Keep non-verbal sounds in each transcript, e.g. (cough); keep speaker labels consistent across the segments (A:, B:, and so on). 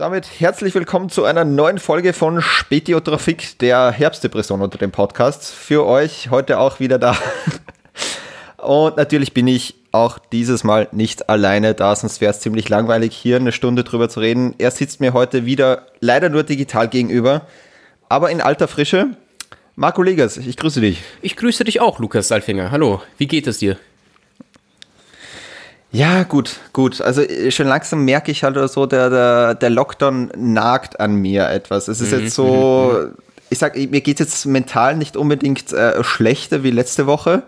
A: damit herzlich willkommen zu einer neuen Folge von Spätiotrafik, der Herbstdepression unter dem Podcast. Für euch heute auch wieder da. (laughs) Und natürlich bin ich auch dieses Mal nicht alleine da, sonst wäre es ziemlich langweilig, hier eine Stunde drüber zu reden. Er sitzt mir heute wieder leider nur digital gegenüber, aber in alter Frische. Marco Legers, ich grüße dich.
B: Ich grüße dich auch, Lukas Salfinger. Hallo, wie geht es dir?
A: Ja, gut, gut. Also äh, schon langsam merke ich halt so, der, der, der Lockdown nagt an mir etwas. Es ist mhm. jetzt so, mhm, mhm. ich sag, mir geht es jetzt mental nicht unbedingt äh, schlechter wie letzte Woche.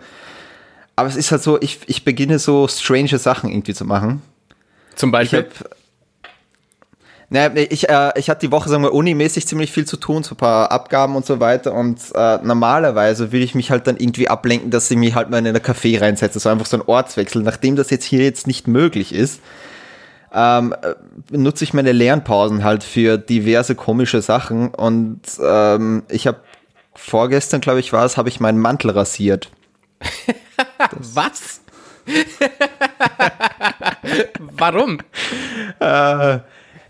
A: Aber es ist halt so, ich, ich beginne so strange Sachen irgendwie zu machen.
B: Zum Beispiel?
A: Ich hab, naja, ich, äh, ich hatte die Woche, sagen wir, unimäßig ziemlich viel zu tun, so ein paar Abgaben und so weiter. Und äh, normalerweise würde ich mich halt dann irgendwie ablenken, dass ich mich halt mal in einen Café reinsetze, so einfach so ein Ortswechsel. Nachdem das jetzt hier jetzt nicht möglich ist, ähm, äh, nutze ich meine Lernpausen halt für diverse komische Sachen. Und ähm, ich habe vorgestern, glaube ich, war es, habe ich meinen Mantel rasiert. (laughs)
B: Was? (laughs) Warum?
A: Äh,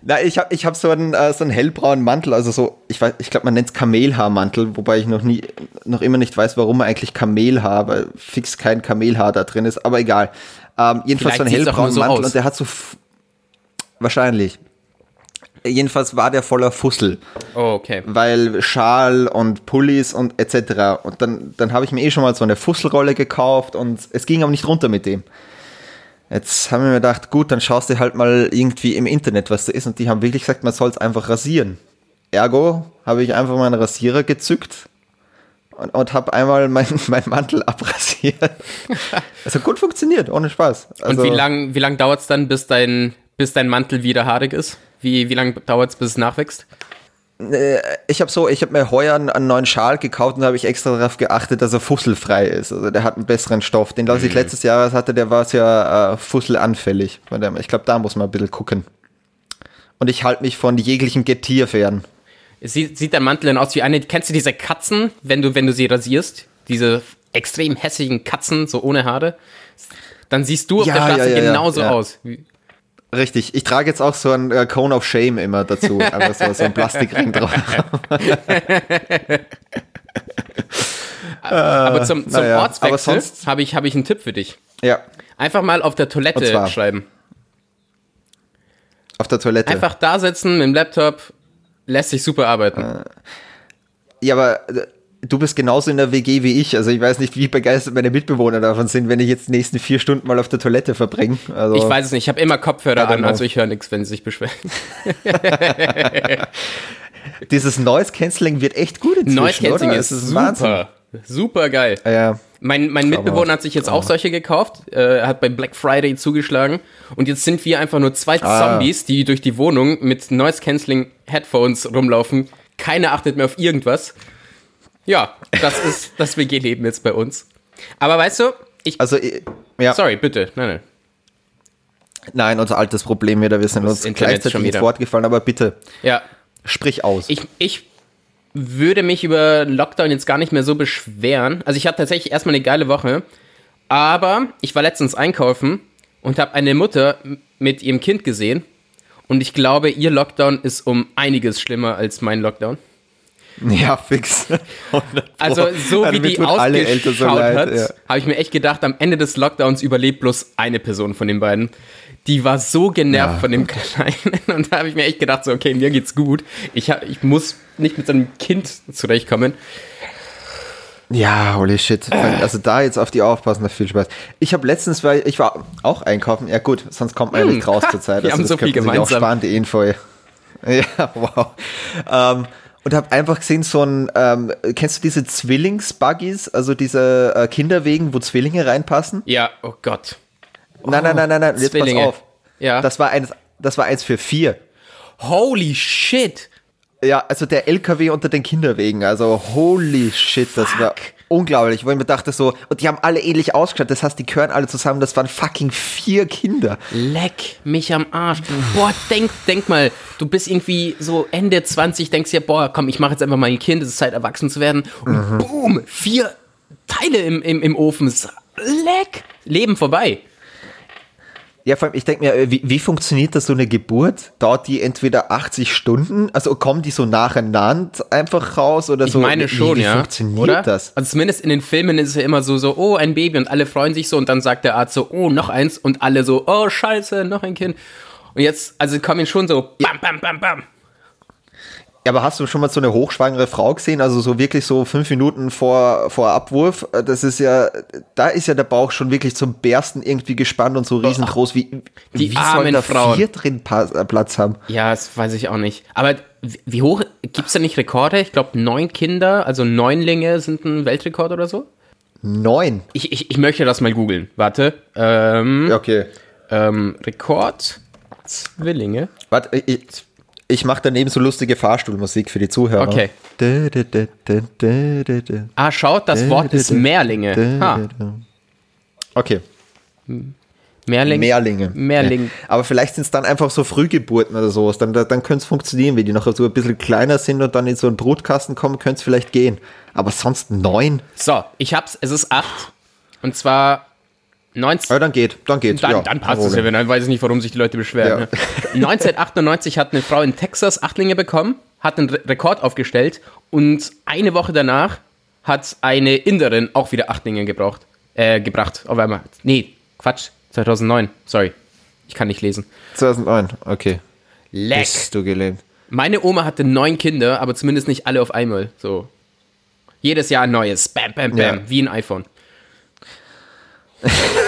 A: na, ich habe ich hab so einen, äh, so einen hellbraunen Mantel, also so, ich weiß, ich glaube, man nennt es Kamelhaarmantel, wobei ich noch nie, noch immer nicht weiß, warum man eigentlich Kamelhaar, weil fix kein Kamelhaar da drin ist, aber egal. Ähm, jedenfalls Vielleicht so einen hellbraunen so Mantel aus. und der hat so, wahrscheinlich. Jedenfalls war der voller Fussel.
B: Oh, okay.
A: Weil Schal und Pullis und etc. Und dann, dann habe ich mir eh schon mal so eine Fusselrolle gekauft und es ging aber nicht runter mit dem. Jetzt haben wir mir gedacht, gut, dann schaust du halt mal irgendwie im Internet, was da ist. Und die haben wirklich gesagt, man soll es einfach rasieren. Ergo habe ich einfach meinen Rasierer gezückt und, und habe einmal meinen (laughs) mein Mantel abrasiert. (laughs) also gut funktioniert, ohne Spaß.
B: Also, und wie lange wie lang dauert es dann, bis dein, bis dein Mantel wieder haarig ist? Wie, wie lange dauert es, bis es nachwächst?
A: Äh, ich habe so, ich habe mir heuer einen, neuen Schal gekauft und habe ich extra darauf geachtet, dass er fusselfrei ist. Also der hat einen besseren Stoff. Den, was mhm. ich letztes Jahr hatte, der war sehr äh, fusselanfällig. Ich glaube, da muss man ein bisschen gucken. Und ich halte mich von jeglichem Getier fern.
B: Sieht, sieht der Mantel denn aus wie eine, kennst du diese Katzen, wenn du, wenn du sie rasierst? Diese extrem hässlichen Katzen, so ohne Haare? Dann siehst du auf ja, der Straße ja, ja, genauso aus.
A: Richtig, ich trage jetzt auch so ein äh, Cone of Shame immer dazu, (laughs) einfach so, so ein Plastikring drauf.
B: aber zum, zum naja, Ortswechsel habe ich, hab ich einen Tipp für dich.
A: Ja.
B: Einfach mal auf der Toilette schreiben.
A: Auf der Toilette?
B: Einfach da sitzen mit dem Laptop, lässt sich super arbeiten. Äh,
A: ja, aber äh, du bist genauso in der WG wie ich. Also ich weiß nicht, wie begeistert meine Mitbewohner davon sind, wenn ich jetzt die nächsten vier Stunden mal auf der Toilette verbringe.
B: Also, ich weiß es nicht. Ich habe immer Kopfhörer drin, also ich höre nichts, wenn sie sich beschweren. (laughs)
A: Dieses Noise Cancelling wird echt gut inzwischen,
B: Noise Cancelling ist, ist super. Wahnsinn. Super geil.
A: Ja,
B: mein, mein Mitbewohner hat sich jetzt auch solche gekauft. Äh, er hat bei Black Friday zugeschlagen. Und jetzt sind wir einfach nur zwei ah. Zombies, die durch die Wohnung mit Noise Cancelling Headphones rumlaufen. Keiner achtet mehr auf irgendwas. Ja, das ist das WG-Leben jetzt bei uns. Aber weißt du, ich.
A: Also,
B: ja. Sorry, bitte. Nein, nein.
A: Nein, unser altes Problem wieder. Wir sind uns Internet gleichzeitig ins Wort gefallen, aber bitte.
B: Ja.
A: Sprich aus.
B: Ich, ich würde mich über Lockdown jetzt gar nicht mehr so beschweren. Also, ich hatte tatsächlich erstmal eine geile Woche. Aber ich war letztens einkaufen und habe eine Mutter mit ihrem Kind gesehen. Und ich glaube, ihr Lockdown ist um einiges schlimmer als mein Lockdown. (laughs)
A: Ja, fix. (laughs)
B: also so wie die ausgeschaut so hat, ja. habe ich mir echt gedacht, am Ende des Lockdowns überlebt bloß eine Person von den beiden. Die war so genervt ja. von dem (laughs) Kleinen und da habe ich mir echt gedacht, so okay, mir geht's gut. Ich, hab, ich muss nicht mit so einem Kind zurechtkommen.
A: Ja, holy shit. Also da jetzt auf die aufpassen, das viel Spaß. Ich habe letztens, weil ich war auch einkaufen. Ja gut, sonst kommt man ja nicht hm. raus zur Zeit.
B: Wir also haben so viel gemeinsam. Auch
A: spannende Info. Ja, wow. Ähm, und habe einfach gesehen, so ein, ähm, kennst du diese Zwillingsbuggies, also diese äh, Kinderwegen, wo Zwillinge reinpassen?
B: Ja, oh Gott.
A: Nein, nein, nein, nein, nein, jetzt Zwillinge. pass auf.
B: Ja.
A: Das war eins, das war eins für vier.
B: Holy shit.
A: Ja, also der LKW unter den Kinderwegen, also holy shit, das Fuck. war unglaublich, wo ich mir dachte so, und die haben alle ähnlich ausgeschaut, das heißt, die gehören alle zusammen, das waren fucking vier Kinder.
B: Leck mich am Arsch. Boah, denk, denk mal, du bist irgendwie so Ende 20, denkst dir, boah, komm, ich mache jetzt einfach mal ein Kind, es ist Zeit, erwachsen zu werden. Und mhm. boom, vier Teile im, im, im Ofen. Leck, Leben vorbei.
A: Ja, vor allem, ich denke mir, wie, wie funktioniert das so eine Geburt? Dauert die entweder 80 Stunden? Also kommen die so nacheinander einfach raus oder
B: Ich
A: so?
B: meine
A: wie,
B: schon,
A: wie
B: ja.
A: funktioniert
B: Oder?
A: das?
B: Also zumindest in den Filmen ist es ja immer so, so, oh, ein Baby und alle freuen sich so und dann sagt der Arzt so, oh, noch eins und alle so, oh, scheiße, noch ein Kind. Und jetzt, also kommen schon so, bam, bam, bam, bam.
A: Ja, aber hast du schon mal so eine hochschwangere Frau gesehen? Also so wirklich so fünf Minuten vor, vor Abwurf? Das ist ja, da ist ja der Bauch schon wirklich zum Bersten irgendwie gespannt und so riesengroß. Wie,
B: Die
A: wie
B: armen
A: sollen da
B: Frauen.
A: vier drin äh, Platz haben?
B: Ja, das weiß ich auch nicht. Aber wie hoch, gibt's da nicht Rekorde? Ich glaube, neun Kinder, also Neunlinge sind ein Weltrekord oder so.
A: Neun.
B: Ich, ich, ich möchte das mal googeln. Warte. Ähm,
A: okay.
B: ähm, Rekord Zwillinge.
A: Warte, ich, ich mache daneben so lustige Fahrstuhlmusik für die Zuhörer.
B: Okay. Ah, schaut, das Wort ist Mehrlinge. Ha,
A: Okay,
B: Mehrling.
A: Mehrlinge.
B: Mehrling.
A: Ja. Aber vielleicht sind es dann einfach so Frühgeburten oder sowas. Dann, dann könnte es funktionieren, wenn die noch so ein bisschen kleiner sind und dann in so einen Brutkasten kommen, könnte es vielleicht gehen. Aber sonst neun?
B: So, ich hab's, es ist acht. Und zwar 19.
A: Ja, dann geht, dann geht.
B: Dann,
A: ja,
B: dann passt es ja, wenn dann weiß ich nicht, warum sich die Leute beschweren.
A: Ja.
B: Ne? 1998 hat eine Frau in Texas Achtlinge bekommen, hat einen Re Rekord aufgestellt und eine Woche danach hat eine Inderin auch wieder Achtlinge gebraucht, äh, gebracht. Auf einmal. Nee, Quatsch, 2009. Sorry, ich kann nicht lesen.
A: 2009, okay.
B: Leck.
A: Bist du gelebt.
B: Meine Oma hatte neun Kinder, aber zumindest nicht alle auf einmal. So. Jedes Jahr ein neues. Bam, bam, bam.
A: Ja.
B: Wie ein iPhone. (laughs)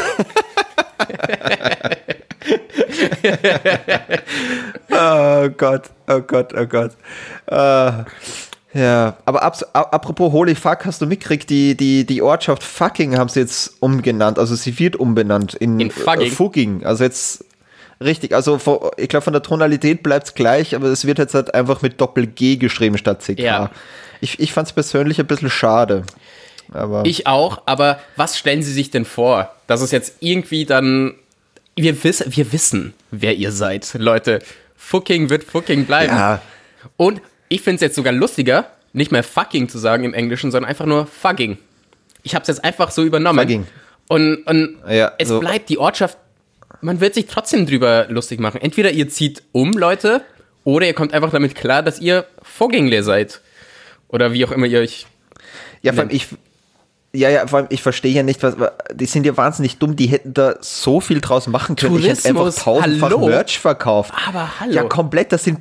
A: Oh Gott, oh Gott, oh Gott. Äh, ja, aber abs a- apropos Holy Fuck, hast du mitgekriegt, die, die, die Ortschaft Fucking haben sie jetzt umgenannt. Also sie wird umbenannt in,
B: In Fucking?
A: Äh, Fugging. Also jetzt richtig, also vor- ich glaube von der Tonalität bleibt es gleich, aber es wird jetzt halt einfach mit Doppel-G geschrieben statt CK.
B: Ja.
A: Ich, ich fand es persönlich ein bisschen schade. Aber
B: Ich auch, aber was stellen Sie sich denn vor? Dass es jetzt irgendwie dann. Wir, wiss, wir wissen, wer ihr seid, Leute. Fucking wird fucking bleiben.
A: ja,
B: Und ich finde es jetzt sogar lustiger, nicht mehr fucking zu sagen im Englischen, sondern einfach nur fucking. Ich habe es jetzt einfach so übernommen.
A: Fucking.
B: Und, und
A: Ja,
B: es
A: so.
B: bleibt die Ortschaft. Man wird sich trotzdem drüber lustig machen. Entweder ihr zieht um, Leute, oder ihr kommt einfach damit klar, dass ihr Foggingle seid. Oder wie auch immer ihr euch.
A: Ja, vor allem ich. Ja, ja, vor allem ich verstehe ja nicht, was. Die sind ja wahnsinnig dumm, die hätten da so viel draus machen können. ich hätte einfach
B: Tourismus,
A: tausendfach
B: hallo.
A: Merch verkauft.
B: Aber hallo.
A: Ja, komplett. Das sind,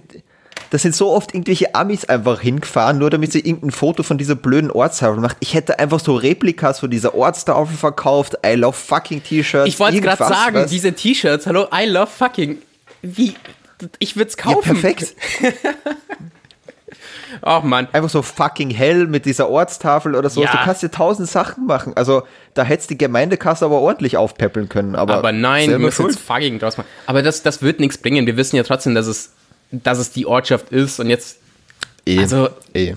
A: das sind so oft irgendwelche Amis einfach hingefahren, nur damit sie irgendein Foto von dieser blöden Ortstafel macht. Ich hätte einfach so Replikas von dieser Ortstafel verkauft. I love fucking T-Shirts.
B: Ich wollte gerade sagen,
A: was-
B: diese T-Shirts, hallo, I love fucking. Wie. Ich würde es
A: Ja,
B: kaufen.
A: perfekt. (laughs)
B: Ach man.
A: Einfach so fucking hell mit dieser Ortstafel oder so.
B: Ja.
A: Du kannst dir tausend Sachen machen. Also, da hättest die Gemeindekasse aber ordentlich aufpäppeln können. Aber,
B: Aber nein, du musst
A: schuld.
B: jetzt fucking draus machen. Aber das, das wird nichts bringen. Wir wissen ja trotzdem, dass es, dass es die Ortschaft ist. Und jetzt,
A: Eh,
B: also,
A: eh.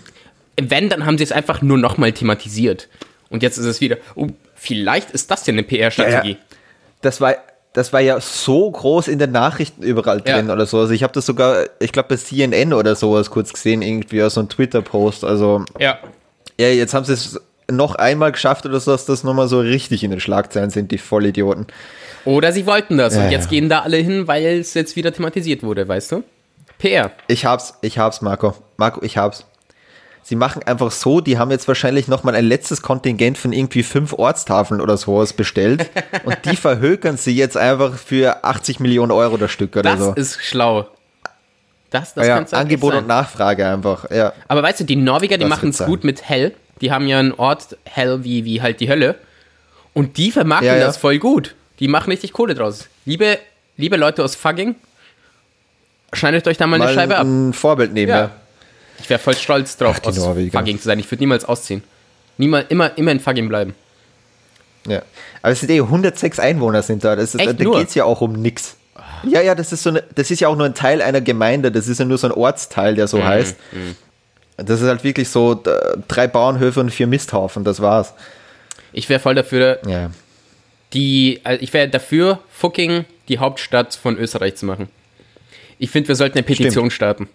B: wenn, dann haben sie es einfach nur nochmal thematisiert. Und jetzt ist es wieder, oh, vielleicht ist das ja eine PR-Strategie.
A: Ja, ja. Das war, das war ja so groß in den Nachrichten überall
B: Ja.
A: drin oder so. Also ich habe das sogar, ich glaube bei CNN oder sowas kurz gesehen, irgendwie aus so einem Twitter-Post. Also
B: Ja.
A: ja, jetzt haben sie es noch einmal geschafft oder so, dass das nochmal so richtig in den Schlagzeilen sind, die Vollidioten.
B: Oder sie wollten das.
A: Ja,
B: und jetzt
A: ja.
B: gehen da alle hin, weil es jetzt wieder thematisiert wurde, weißt du? PR.
A: Ich hab's, ich hab's, Marco. Marco, ich hab's. Sie machen einfach so, die haben jetzt wahrscheinlich nochmal ein letztes Kontingent von irgendwie fünf Ortstafeln oder sowas bestellt (laughs) und die verhökern sie jetzt einfach für 80 Millionen Euro das Stück oder
B: Das
A: so.
B: ist schlau. Das, das
A: ja,
B: halt
A: Angebot und. Nachfrage einfach, ja.
B: Aber weißt du, die Norweger, die
A: Das
B: machen es gut mit Hell. Die haben ja einen Ort Hell wie, wie halt die Hölle. Und die vermarkten
A: Ja, ja.
B: das voll gut. Die machen richtig Kohle draus. Liebe, liebe Leute aus Fugging, schneidet euch da mal,
A: Mal
B: eine Scheibe ab.
A: ein Vorbild nehmen,
B: Ja. Ich wäre voll stolz drauf,
A: Ach,
B: aus
A: Norweger.
B: Fugging zu sein. Ich würde niemals ausziehen. Niemals, immer, immer in Fugging bleiben.
A: ja. Aber es sind eh 106 Einwohner sind da. Das ist,
B: Echt
A: da
B: nur?
A: geht's ja auch um nix. Ja, ja, das ist so eine, das ist ja auch nur ein Teil einer Gemeinde. Das ist ja nur so ein Ortsteil, der
B: Mhm,
A: so heißt. Das ist halt wirklich so drei Bauernhöfe und vier Misthaufen. Das war's.
B: Ich wäre voll dafür,
A: Ja.
B: die, also ich wäre dafür, Fucking die Hauptstadt von Österreich zu machen. Ich finde, wir sollten eine Petition starten.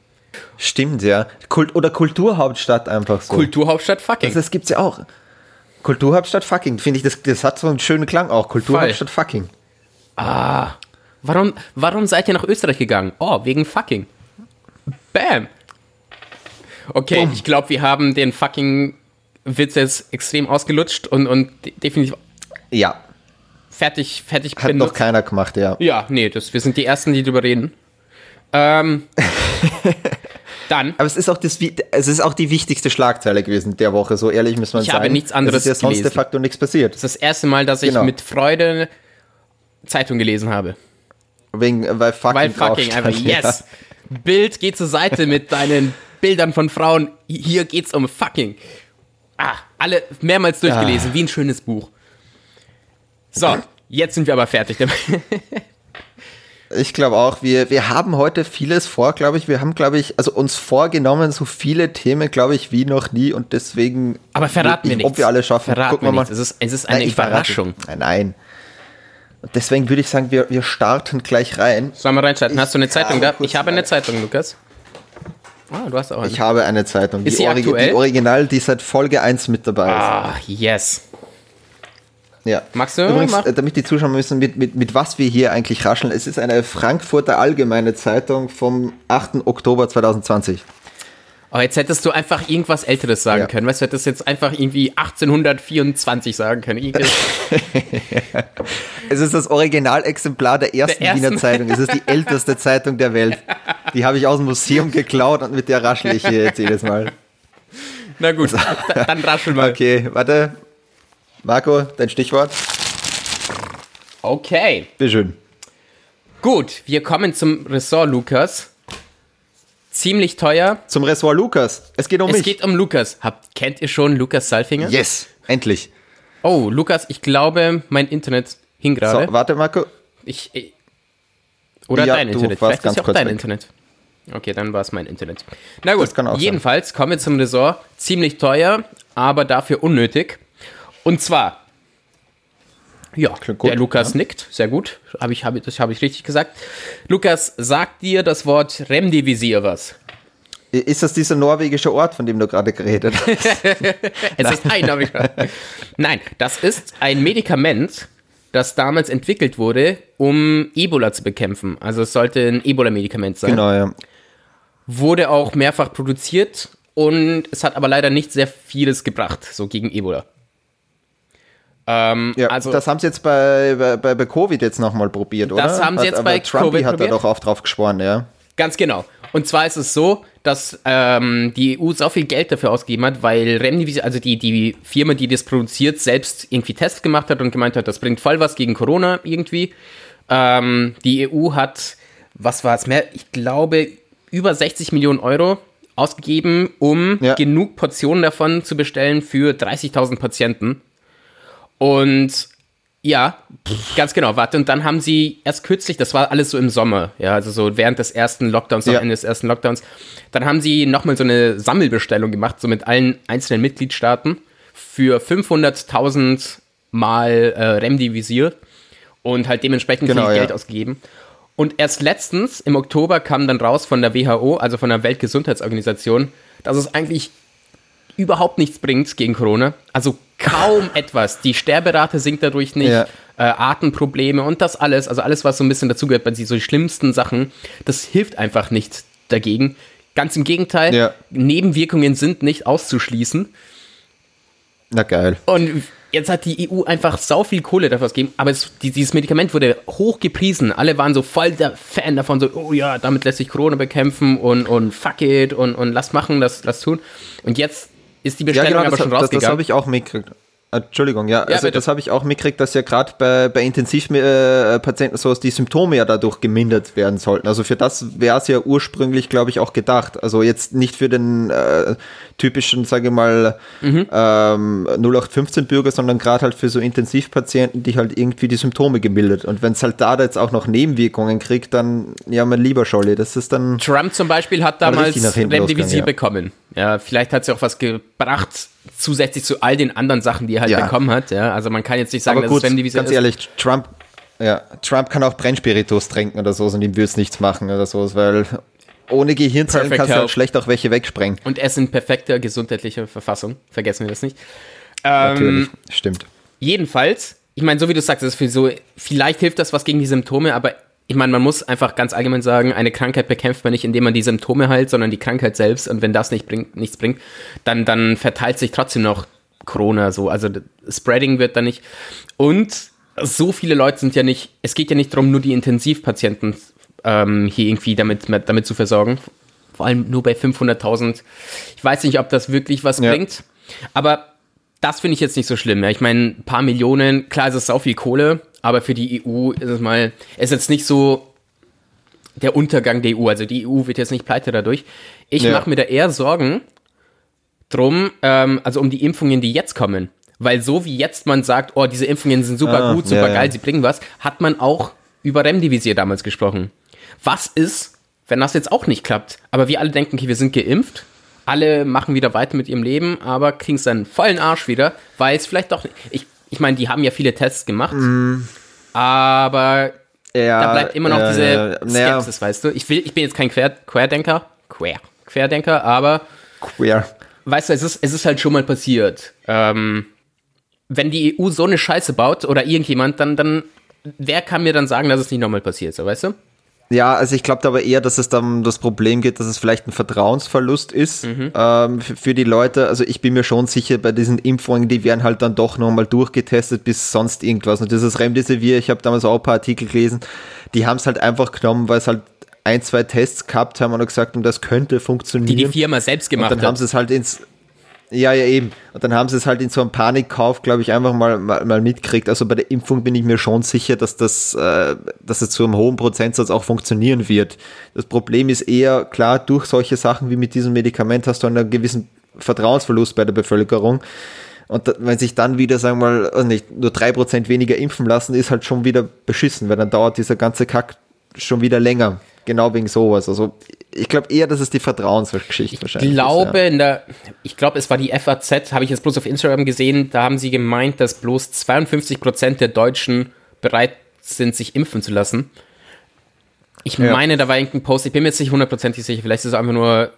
A: Stimmt, ja. Kult oder Kulturhauptstadt einfach so.
B: Kulturhauptstadt Fucking.
A: das, das gibt's ja auch. Kulturhauptstadt fucking, finde ich, das, das hat so einen schönen Klang auch. Kulturhauptstadt fucking.
B: ah, Warum, warum seid ihr nach Österreich gegangen? Oh, wegen fucking. Bam. Okay, Boom. ich glaube, wir haben den fucking Witz jetzt extrem ausgelutscht und, und definitiv.
A: Ja.
B: Fertig, fertig
A: Hat benutzt. noch keiner gemacht, ja.
B: Ja, nee, das, wir sind die Ersten, die drüber reden. Ähm, (laughs) (laughs) dann.
A: Aber es ist, auch das, es ist auch die wichtigste Schlagzeile gewesen der Woche, so ehrlich muss man
B: ich
A: sagen.
B: Ich habe nichts anderes
A: Es ist ja sonst gelesen. de facto nichts passiert.
B: Das ist das erste Mal, dass ich genau. mit Freude Zeitung gelesen habe.
A: Wegen, weil fucking,
B: weil fucking einfach, yes. Ja. Bild geht zur Seite mit deinen Bildern von Frauen. Hier geht's um fucking. Ah, alle mehrmals durchgelesen, ah. wie ein schönes Buch. So, jetzt sind wir aber fertig damit. (laughs)
A: Ich glaube auch, wir, wir haben heute vieles vor, glaube ich. Wir haben, glaube ich, also uns vorgenommen, so viele Themen, glaube ich, wie noch nie und deswegen.
B: Aber verraten wir nichts.
A: Ob wir alle schaffen.
B: Verraten Gucken wir mal. Es ist, es ist eine nein, Überraschung.
A: Nein, nein. Und deswegen würde ich sagen, wir, wir starten gleich rein.
B: Sollen wir reinstarten? Hast du eine Zeitung da? Ich habe eine Zeitung, Lukas.
A: Ah, du hast auch eine. Ich habe eine Zeitung.
B: Ist
A: die,
B: sie aktuell?
A: die Original, die seit Folge 1 mit dabei ist.
B: Ah, yes.
A: Ja.
B: Magst du?
A: Übrigens, mach? damit die Zuschauer wissen, mit, mit, mit was wir hier eigentlich rascheln. Es ist eine Frankfurter Allgemeine Zeitung vom 8. Oktober 2020.
B: Oh, jetzt hättest du einfach irgendwas Älteres sagen ja. können. Weißt du, hättest jetzt einfach irgendwie 1824 sagen können. (laughs) (laughs)
A: es ist das Originalexemplar der ersten, der ersten, Wiener Zeitung. Es ist die älteste Zeitung der Welt. Die habe ich aus dem Museum geklaut und mit der raschel ich hier jetzt jedes Mal.
B: Na gut, dann raschel mal.
A: Okay, warte. Marco, dein Stichwort?
B: Okay.
A: Bitteschön.
B: Gut, wir kommen zum Ressort Lukas. Ziemlich teuer.
A: Zum Ressort Lukas. Es geht um
B: es
A: mich.
B: Es geht um Lukas. Habt, kennt ihr schon Lukas Salfinger?
A: Yes, endlich.
B: Oh, Lukas, ich glaube, mein Internet hing gerade.
A: So, warte, Marco.
B: Ich, ich oder ja, dein Internet. Vielleicht ist ja auch dein weg. Internet. Okay, dann war es mein Internet. Na gut, jedenfalls kommen wir zum Ressort. Ziemlich teuer, aber dafür unnötig. Und zwar, ja, der Lukas ja. nickt, sehr gut. Hab ich, hab, das habe ich richtig gesagt. Lukas, sagt dir das Wort Remdivisier was?
A: Ist das dieser norwegische Ort, von dem du gerade geredet hast? (laughs)
B: es ist ein norwegischer. Nein, das ist ein Medikament, das damals entwickelt wurde, um Ebola zu bekämpfen. Also es sollte ein Ebola-Medikament sein.
A: Genau, ja.
B: Wurde auch mehrfach produziert und es hat aber leider nicht sehr vieles gebracht, so gegen Ebola.
A: Ähm, ja, also, das haben sie jetzt bei, bei, bei Covid jetzt nochmal probiert, oder?
B: Das haben sie jetzt bei
A: Trump
B: Covid
A: hat da doch auch drauf geschworen, ja.
B: Ganz genau. Und zwar ist es so, dass ähm, die EU so viel Geld dafür ausgegeben hat, weil Remdesivir, also die, die Firma, die das produziert, selbst irgendwie Tests gemacht hat und gemeint hat, das bringt voll was gegen Corona irgendwie. Ähm, die EU hat, was war es mehr? Ich glaube, über 60 Millionen Euro ausgegeben, um ja. genug Portionen davon zu bestellen für 30.000 Patienten. Und ja, ganz genau, warte. Und dann haben sie erst kürzlich, das war alles so im Sommer, ja, also so während des ersten Lockdowns, ja. am Ende des ersten Lockdowns, dann haben sie nochmal so eine Sammelbestellung gemacht, so mit allen einzelnen Mitgliedstaaten für 500.000 Mal äh, Remdivisier und halt dementsprechend genau, viel ja. Geld ausgegeben. Und erst letztens, im Oktober, kam dann raus von der WHO, also von der Weltgesundheitsorganisation, dass es eigentlich überhaupt nichts bringt gegen Corona. Also kaum etwas. Die Sterberate sinkt dadurch nicht. Ja. Äh, Atemprobleme und das alles, also alles, was so ein bisschen dazugehört, bei so die schlimmsten Sachen, das hilft einfach nicht dagegen. Ganz im Gegenteil, ja. Nebenwirkungen sind nicht auszuschließen.
A: Na geil.
B: Und jetzt hat die EU einfach sau viel Kohle dafür gegeben, aber es, dieses Medikament wurde hoch gepriesen. Alle waren so voll der Fan davon, so, oh ja, damit lässt sich Corona bekämpfen und, und fuck it und, und lass machen, lass, lass tun. Und jetzt ist die Bestellung ja, genau, aber schon rausgegangen.
A: Das, das habe ich auch mitgekriegt. Entschuldigung, ja, also ja, das habe ich auch mitgekriegt, dass ja gerade bei, bei Intensivpatienten so die Symptome ja dadurch gemindert werden sollten. Also für das wäre es ja ursprünglich, glaube ich, auch gedacht. Also jetzt nicht für den äh, typischen, sage ich mal, mhm. ähm, 0815-Bürger, sondern gerade halt für so Intensivpatienten, die halt irgendwie die Symptome gemildert. Und wenn es halt da jetzt auch noch Nebenwirkungen kriegt, dann, ja, mein lieber Scholli, das ist dann.
B: Trump zum Beispiel hat damals Remdesivir ja. bekommen. Ja, vielleicht hat es ja auch was gebracht, zusätzlich zu all den anderen Sachen, die er halt ja. bekommen hat. Ja, also man kann jetzt nicht sagen,
A: Aber gut, dass es ganz ist. ehrlich, Trump, ja, Trump kann auch Brennspiritus trinken oder so und ihm würde es nichts machen oder so, weil ohne Gehirnzellen Perfect kannst du halt schlecht auch welche wegsprengen.
B: Und er ist in perfekter gesundheitlicher Verfassung. Vergessen wir das nicht.
A: Ähm, Natürlich, stimmt.
B: Jedenfalls, ich meine, so wie du sagst, ist für so, vielleicht hilft das was gegen die Symptome, aber ich meine, man muss einfach ganz allgemein sagen, eine Krankheit bekämpft man nicht, indem man die Symptome heilt, sondern die Krankheit selbst. Und wenn das nicht bringt, nichts bringt, dann, dann verteilt sich trotzdem noch Corona so. Also Spreading wird da nicht. Und so viele Leute sind ja nicht, es geht ja nicht darum, nur die Intensivpatienten ähm, hier irgendwie damit, damit zu versorgen. Vor allem nur bei 500.000. Ich weiß nicht, ob das wirklich was ja. bringt. Aber das finde ich jetzt nicht so schlimm. Ja. Ich meine, ein paar Millionen, klar, es ist auch viel Kohle, aber für die EU ist es mal, ist jetzt nicht so der Untergang der EU. Also die EU wird jetzt nicht pleite dadurch. Ich ja. mache mir da eher Sorgen drum, ähm, also um die Impfungen, die jetzt kommen. Weil so wie jetzt man sagt, oh, diese Impfungen sind super ah, gut, super ja, geil, sie bringen was, hat man auch über Remdesivir damals gesprochen. Was ist, wenn das jetzt auch nicht klappt? Aber wir alle denken, okay, wir sind geimpft, alle machen wieder weiter mit ihrem Leben, aber kriegen es dann vollen Arsch wieder, weil es vielleicht doch. Ich, ich meine, die haben ja viele Tests gemacht, mm. aber ja, da bleibt immer noch ja, diese Skepsis, weißt du? Ich, will, ich bin jetzt kein Quer, Querdenker, Quer, Querdenker, aber
A: Queer.
B: Weißt du, es ist, es ist halt schon mal passiert. Ähm, wenn die EU so eine Scheiße baut oder irgendjemand, dann, dann, wer kann mir dann sagen, dass es nicht nochmal passiert, so weißt du?
A: Ja, also ich glaube aber eher, dass es dann das Problem gibt, dass es vielleicht ein Vertrauensverlust ist mhm. ähm, für, die Leute. Also ich bin mir schon sicher, bei diesen Impfungen, die werden halt dann doch nochmal durchgetestet bis sonst irgendwas. Und dieses Remdesivir, ich habe damals auch ein paar Artikel gelesen, die haben es halt einfach genommen, weil es halt ein, zwei Tests gehabt haben und gesagt haben, das könnte funktionieren. Die
B: die Firma selbst gemacht hat.
A: Und dann haben sie es halt ins ja, ja, eben. Und dann haben sie es halt in so einem Panikkauf, glaube ich, einfach mal, mal, mal mitkriegt. Also bei der Impfung bin ich mir schon sicher, dass das, äh, dass es zu einem hohen Prozentsatz auch funktionieren wird. Das Problem ist eher, klar, durch solche Sachen wie mit diesem Medikament hast du einen gewissen Vertrauensverlust bei der Bevölkerung. Und wenn sich dann wieder, sagen wir mal, also nicht, nur drei Prozent weniger impfen lassen, ist halt schon wieder beschissen, weil dann dauert dieser ganze Kack schon wieder länger. Genau wegen sowas. Also ich glaube eher, dass es die Vertrauensgeschichte wahrscheinlich
B: ich glaube, ist. Ja. In der, ich glaube, es war die FAZ, habe ich jetzt bloß auf Instagram gesehen, da haben sie gemeint, dass bloß 52 Prozent der Deutschen bereit sind, sich impfen zu lassen. Ich ja. meine, da war irgendein Post, ich bin mir jetzt nicht hundertprozentig sicher, vielleicht ist es einfach nur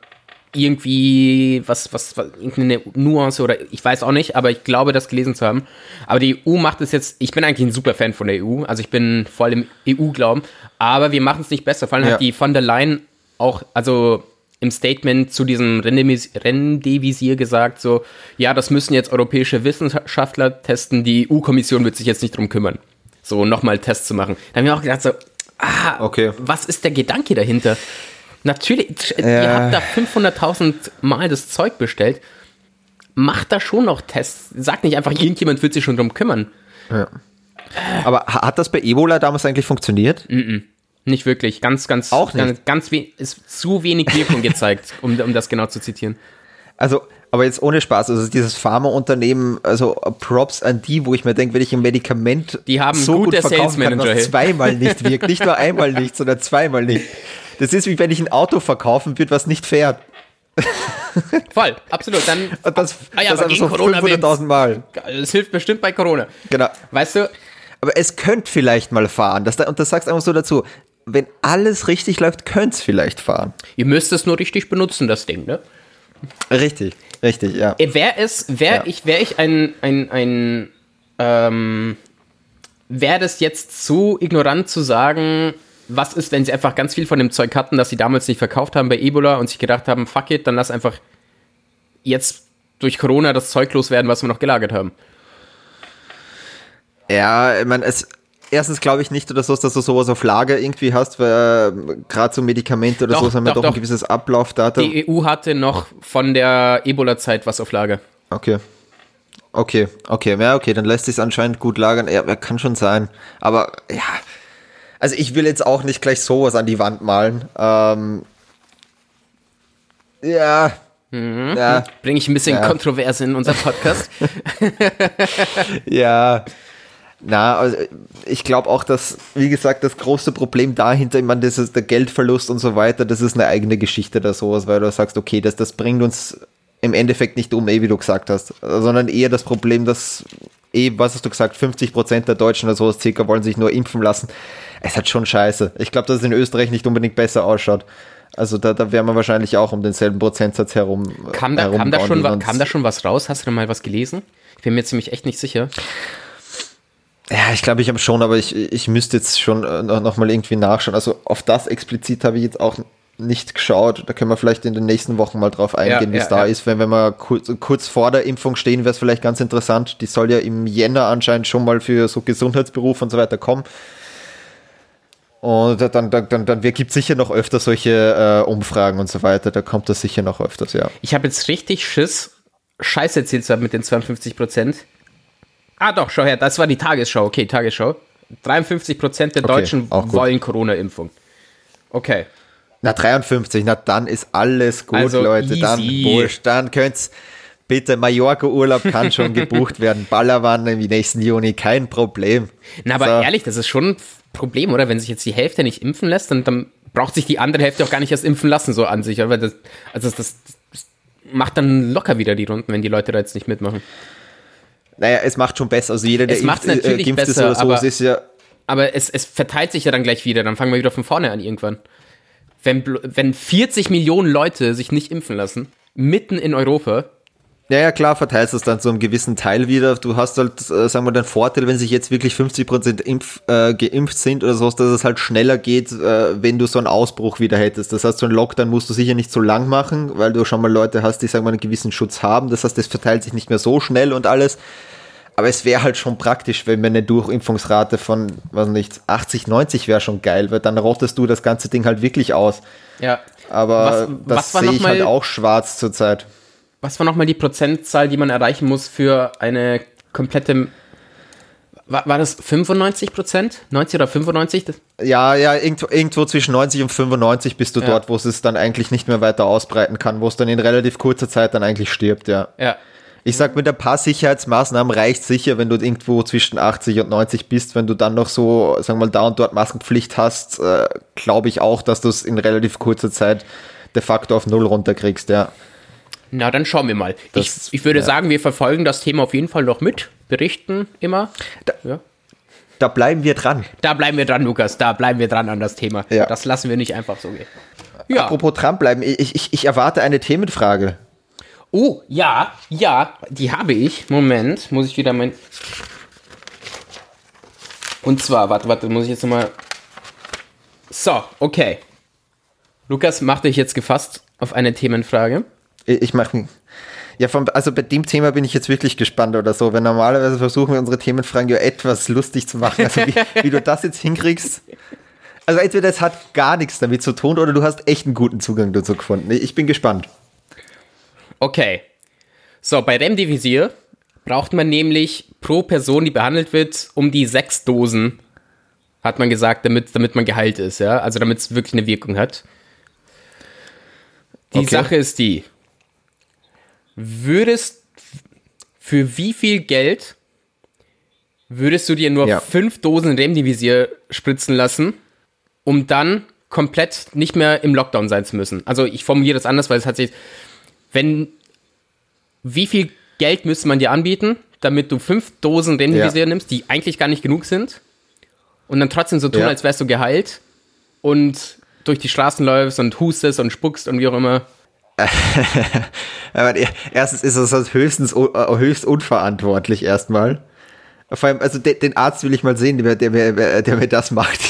B: irgendwie was, was, was, irgendeine Nuance oder ich weiß auch nicht, aber ich glaube, das gelesen zu haben. Aber die EU macht es jetzt, ich bin eigentlich ein super Fan von der EU, also ich bin voll im EU-Glauben, aber wir machen es nicht besser. Vor allem ja. hat die von der Leyen auch, also im Statement zu diesem Rendevisier gesagt, so, ja, das müssen jetzt europäische Wissenschaftler testen, die EU-Kommission wird sich jetzt nicht drum kümmern, so nochmal Tests zu machen. Da haben wir auch gedacht, so, ah, okay. was ist der Gedanke dahinter? Natürlich, ja. ihr habt da 500.000 Mal das Zeug bestellt. Macht da schon noch Tests. Sagt nicht einfach, irgendjemand wird sich schon drum kümmern.
A: Ja. Aber hat das bei Ebola damals eigentlich funktioniert?
B: Mm, -mm. Nicht wirklich. Ganz, ganz,
A: auch nicht.
B: ganz, ganz ist zu wenig Wirkung gezeigt, um, um das genau zu zitieren.
A: Also, aber jetzt ohne Spaß, also dieses Pharmaunternehmen, also Props an die, wo ich mir denke, wenn ich ein Medikament
B: die haben so gut verkaufen kann,
A: was zweimal nicht wirkt, nicht nur einmal nicht, sondern zweimal nicht. Das ist wie wenn ich ein Auto verkaufen würde, was nicht fährt.
B: Voll, absolut. Dann, (laughs)
A: Und das, ah ja, das aber so 500.000 Mal.
B: Das hilft bestimmt bei Corona.
A: Genau.
B: Weißt du?
A: Aber es könnte vielleicht mal fahren. Das, und das sagst du einfach so dazu wenn alles richtig läuft, könnte es vielleicht fahren.
B: Ihr müsst es nur richtig benutzen, das Ding, ne?
A: Richtig, richtig, ja.
B: Äh, wäre es, wäre ja. ich, wäre ich ein, ein, ein, ähm, wäre das jetzt zu ignorant zu sagen, was ist, wenn sie einfach ganz viel von dem Zeug hatten, das sie damals nicht verkauft haben bei Ebola und sich gedacht haben, fuck it, dann lass einfach jetzt durch Corona das Zeug loswerden, was wir noch gelagert haben.
A: Ja, ich meine, es, erstens glaube ich nicht oder so, dass du sowas auf Lager irgendwie hast, weil äh, gerade so Medikamente oder doch, so haben ja doch, doch, ein gewisses Ablaufdatum.
B: Die EU hatte noch von der Ebola-Zeit was auf Lager.
A: Okay. Okay, okay, ja, okay, dann lässt sich anscheinend gut lagern. Ja, kann schon sein. Aber ja, also ich will jetzt auch nicht gleich sowas an die Wand malen. Ähm, ja,
B: Mhm. Ja. Bringe ich ein bisschen ja. Kontroverse in unser Podcast. (laughs) (laughs)
A: ja, na, also ich glaube auch, dass, wie gesagt, das große Problem dahinter, ich meine, das ist der Geldverlust und so weiter, das ist eine eigene Geschichte oder sowas, weil du sagst, okay, das, das bringt uns im Endeffekt nicht um, eh, wie du gesagt hast, sondern eher das Problem, dass eh, was hast du gesagt, 50 Prozent der Deutschen oder sowas circa wollen sich nur impfen lassen. Es hat schon scheiße. Ich glaube, dass es in Österreich nicht unbedingt besser ausschaut. Also da, da wären wir wahrscheinlich auch um denselben Prozentsatz herum.
B: Kam da, kam da, schon, kam da schon was raus? Hast du da mal was gelesen? Ich bin mir ziemlich echt nicht sicher.
A: Ja, ich glaube, ich habe schon, aber ich, ich müsste jetzt schon äh, noch mal irgendwie nachschauen. Also auf das explizit habe ich jetzt auch nicht geschaut. Da können wir vielleicht in den nächsten Wochen mal drauf eingehen, ja, wie es ja, da ja. ist. Wenn, wenn wir kurz, kurz vor der Impfung stehen, wäre es vielleicht ganz interessant. Die soll ja im Jänner anscheinend schon mal für so Gesundheitsberufe und so weiter kommen. Und dann, dann, dann, dann gibt es sicher noch öfter solche äh, Umfragen und so weiter. Da kommt das sicher noch öfters, ja.
B: Ich habe jetzt richtig Schiss, Scheiße erzählt zu haben mit den 52 Prozent. Ah, doch, schau her, das war die Tagesschau. Okay, Tagesschau. 53 Prozent der okay, Deutschen wollen Corona-Impfung. Okay.
A: Na, 53, na dann ist alles gut, also Leute. Easy. Dann, wurscht, dann könnt's bitte, Mallorca-Urlaub kann schon (laughs) gebucht werden. Ballerwann im nächsten Juni, kein Problem.
B: Na, aber so. ehrlich, das ist schon ein Problem, oder? Wenn sich jetzt die Hälfte nicht impfen lässt, dann, dann braucht sich die andere Hälfte auch gar nicht erst impfen lassen, so an sich. Aber das, also das, das macht dann locker wieder die Runden, wenn die Leute da jetzt nicht mitmachen.
A: Naja, es macht schon besser. Also jeder, der
B: es impft,
A: äh,
B: natürlich äh, besser, ist oder so, aber, ist ja. Aber es, es verteilt sich ja dann gleich wieder. Dann fangen wir wieder von vorne an irgendwann wenn, wenn 40 Millionen Leute sich nicht impfen lassen, mitten in Europa.
A: Ja, ja, klar, verteilst du es dann zu einem gewissen Teil wieder. Du hast halt, äh, sagen wir, den Vorteil, wenn sich jetzt wirklich 50% Impf, äh, geimpft sind oder so, dass es halt schneller geht, äh, wenn du so einen Ausbruch wieder hättest. Das heißt, so einen Lockdown musst du sicher nicht so lang machen, weil du schon mal Leute hast, die, sagen wir, einen gewissen Schutz haben. Das heißt, es verteilt sich nicht mehr so schnell und alles. Aber es wäre halt schon praktisch, wenn wir eine Durchimpfungsrate von, was nicht, 80, 90 wäre schon geil, weil dann rottest du das ganze Ding halt wirklich aus.
B: Ja.
A: Aber was, das sehe ich halt auch schwarz zurzeit.
B: Was war nochmal die Prozentzahl, die man erreichen muss für eine komplette war, war, das 95 Prozent? 90 oder 95?
A: Ja, ja, irgendwo, irgendwo, zwischen 90 und 95 bist du ja. dort, wo es dann eigentlich nicht mehr weiter ausbreiten kann, wo es dann in relativ kurzer Zeit dann eigentlich stirbt, ja.
B: Ja,
A: ich sag, mit ein paar Sicherheitsmaßnahmen reicht sicher, wenn du irgendwo zwischen 80 und 90 bist. Wenn du dann noch so, sagen wir mal, da und dort Maskenpflicht hast, äh, glaube ich auch, dass du es in relativ kurzer Zeit de facto auf Null runterkriegst, ja.
B: Na, dann schauen wir mal. Das, ich, ich würde ja. sagen, wir verfolgen das Thema auf jeden Fall noch mit, berichten immer.
A: Da, ja. da bleiben wir dran.
B: Da bleiben wir dran, Lukas. Da bleiben wir dran an das Thema. Ja. Das lassen wir nicht einfach so gehen.
A: Ja. Apropos dranbleiben, ich, ich, ich erwarte eine Themenfrage.
B: Oh, ja, ja, die habe ich. Moment, muss ich wieder mein. Und zwar, warte, warte, muss ich jetzt nochmal. So, okay. Lukas, mach dich jetzt gefasst auf eine Themenfrage.
A: Ich mache. Ja, vom, also bei dem Thema bin ich jetzt wirklich gespannt oder so, weil normalerweise versuchen wir unsere Themenfragen ja etwas lustig zu machen. Also wie, wie du das jetzt hinkriegst. Also entweder es hat gar nichts damit zu tun oder du hast echt einen guten Zugang dazu gefunden. Ich bin gespannt.
B: Okay. So, bei Remdesivir braucht man nämlich pro Person, die behandelt wird, um die sechs Dosen, hat man gesagt, damit, damit man geheilt ist, ja. Also damit es wirklich eine Wirkung hat. Die okay. Sache ist die, würdest für wie viel Geld würdest du dir nur ja. fünf Dosen Remdesivir spritzen lassen, um dann komplett nicht mehr im Lockdown sein zu müssen? Also ich formuliere das anders, weil es hat sich wenn, wie viel Geld müsste man dir anbieten, damit du fünf Dosen Remdesivir ja. nimmst, die eigentlich gar nicht genug sind und dann trotzdem so tun, ja. als wärst du geheilt und durch die Straßen läufst und hustest und spuckst und wie auch immer. (laughs)
A: Aber erstens ist das höchstens äh, höchst unverantwortlich erstmal. Vor allem, also den, den Arzt will ich mal sehen, der, der, der, der mir das macht.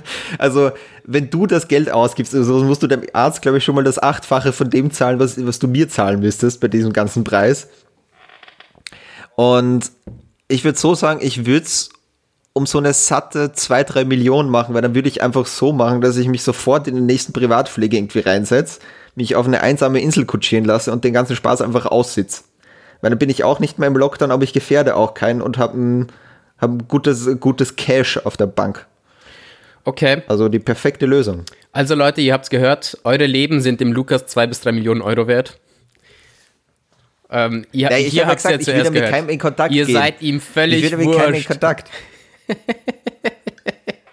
A: (laughs) also, wenn du das Geld ausgibst, also musst du dem Arzt, glaube ich, schon mal das Achtfache von dem zahlen, was, was du mir zahlen müsstest bei diesem ganzen Preis. Und ich würde so sagen, ich würde es um so eine satte 2, 3 Millionen machen, weil dann würde ich einfach so machen, dass ich mich sofort in den nächsten Privatpflege irgendwie reinsetze, mich auf eine einsame Insel kutschieren lasse und den ganzen Spaß einfach aussitze. Weil dann bin ich auch nicht mehr im Lockdown, aber ich gefährde auch keinen und habe ein, hab ein gutes, gutes Cash auf der Bank.
B: Okay.
A: Also die perfekte Lösung.
B: Also Leute, ihr habt es gehört, eure Leben sind dem Lukas zwei bis drei Millionen Euro wert. Ähm, ihr, ja, ich habt ja zuerst ich will mit keinem in Kontakt Ihr gehen. seid ihm völlig Ich will mit keinem in Kontakt. (laughs)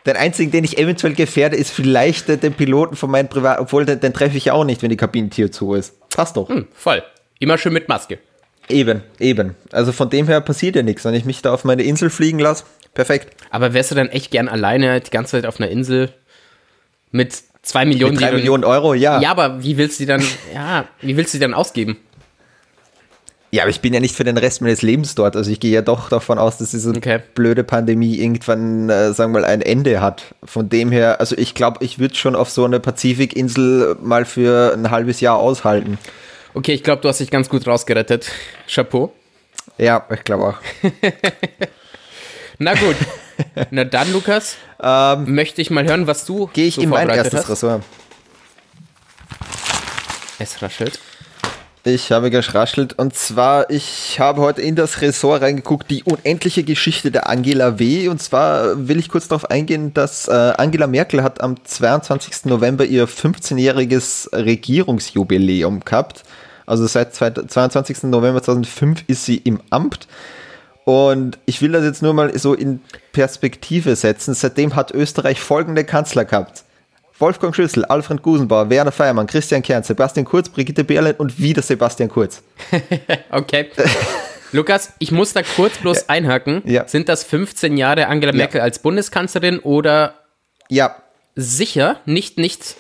A: den einzigen, den ich eventuell gefährde, ist vielleicht den Piloten von meinem Privat, obwohl den, den treffe ich ja auch nicht, wenn die Kabinentür zu ist. Passt doch. Hm,
B: voll. Immer schön mit Maske.
A: Eben, eben. Also von dem her passiert ja nichts. Wenn ich mich da auf meine Insel fliegen lasse, perfekt.
B: Aber wärst du dann echt gern alleine die ganze Zeit auf einer Insel mit zwei Millionen,
A: mit drei Millionen Euro, ja.
B: Ja, aber wie willst du die dann, ja, wie willst du die dann ausgeben?
A: Ja, aber ich bin ja nicht für den Rest meines Lebens dort. Also ich gehe ja doch davon aus, dass diese
B: Okay.
A: blöde Pandemie irgendwann, äh, sagen wir mal, ein Ende hat. Von dem her, also ich glaube, ich würde schon auf so eine Pazifikinsel mal für ein halbes Jahr aushalten.
B: Okay, ich glaube, du hast dich ganz gut rausgerettet. Chapeau.
A: Ja, ich glaube auch. (laughs)
B: Na gut. Na dann, Lukas, möchte ich mal hören, was du
A: Ähm, Gehe ich
B: so
A: in mein erstes
B: hast.
A: Ressort.
B: Es raschelt.
A: Ich habe geschraschelt und zwar, ich habe heute in das Ressort reingeguckt, die unendliche Geschichte der Angela W. Und zwar will ich kurz darauf eingehen, dass äh, Angela Merkel hat am 22. November ihr 15-jähriges Regierungsjubiläum gehabt. Also seit zwei- 22. November 2005 ist sie im Amt. Und ich will das jetzt nur mal so in Perspektive setzen. Seitdem hat Österreich folgende Kanzler gehabt. Wolfgang Schüssel, Alfred Gusenbauer, Werner Feiermann, Christian Kern, Sebastian Kurz, Brigitte Bierlein und wieder Sebastian Kurz. (laughs)
B: Okay. Lukas, ich muss da kurz bloß einhaken.
A: Ja.
B: Sind das 15 Jahre Angela Merkel als Bundeskanzlerin oder
A: Ja,
B: sicher nicht, nicht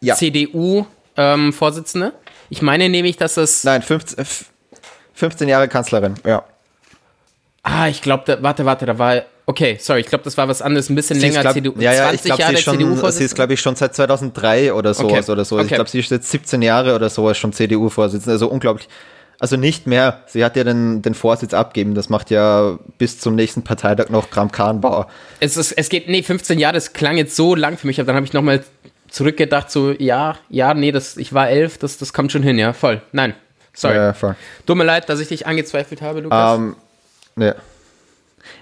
A: Ja.
B: CDU-Vorsitzende? ich meine nämlich, dass es.
A: nein, 15, f- 15 Jahre Kanzlerin, ja.
B: Ah, ich glaube, warte, warte, da war. Okay, sorry, ich glaube, das war was anderes, ein bisschen
A: Sie
B: länger
A: glaub,
B: CDU.
A: ja, ja,
B: 20
A: ich glaube, sie schon, sie ist, glaube ich, schon seit 2003 oder sowas
B: Okay.
A: oder so.
B: Okay.
A: Ich glaube, sie ist jetzt 17 Jahre oder sowas schon CDU-Vorsitzende. Also unglaublich. Also nicht mehr. Sie hat ja den, den Vorsitz abgeben. Das macht ja bis zum nächsten Parteitag noch Kram Kahnbauer.
B: Es, ist, es geht, nee, 15 Jahre, das klang jetzt so lang für mich, aber dann habe ich nochmal zurückgedacht, so, ja, ja, nee, das, ich war elf, das, das kommt schon hin, ja, voll. Nein, sorry.
A: Ja, voll.
B: Tut mir leid, dass ich dich angezweifelt habe, Lukas.
A: Ähm, ja.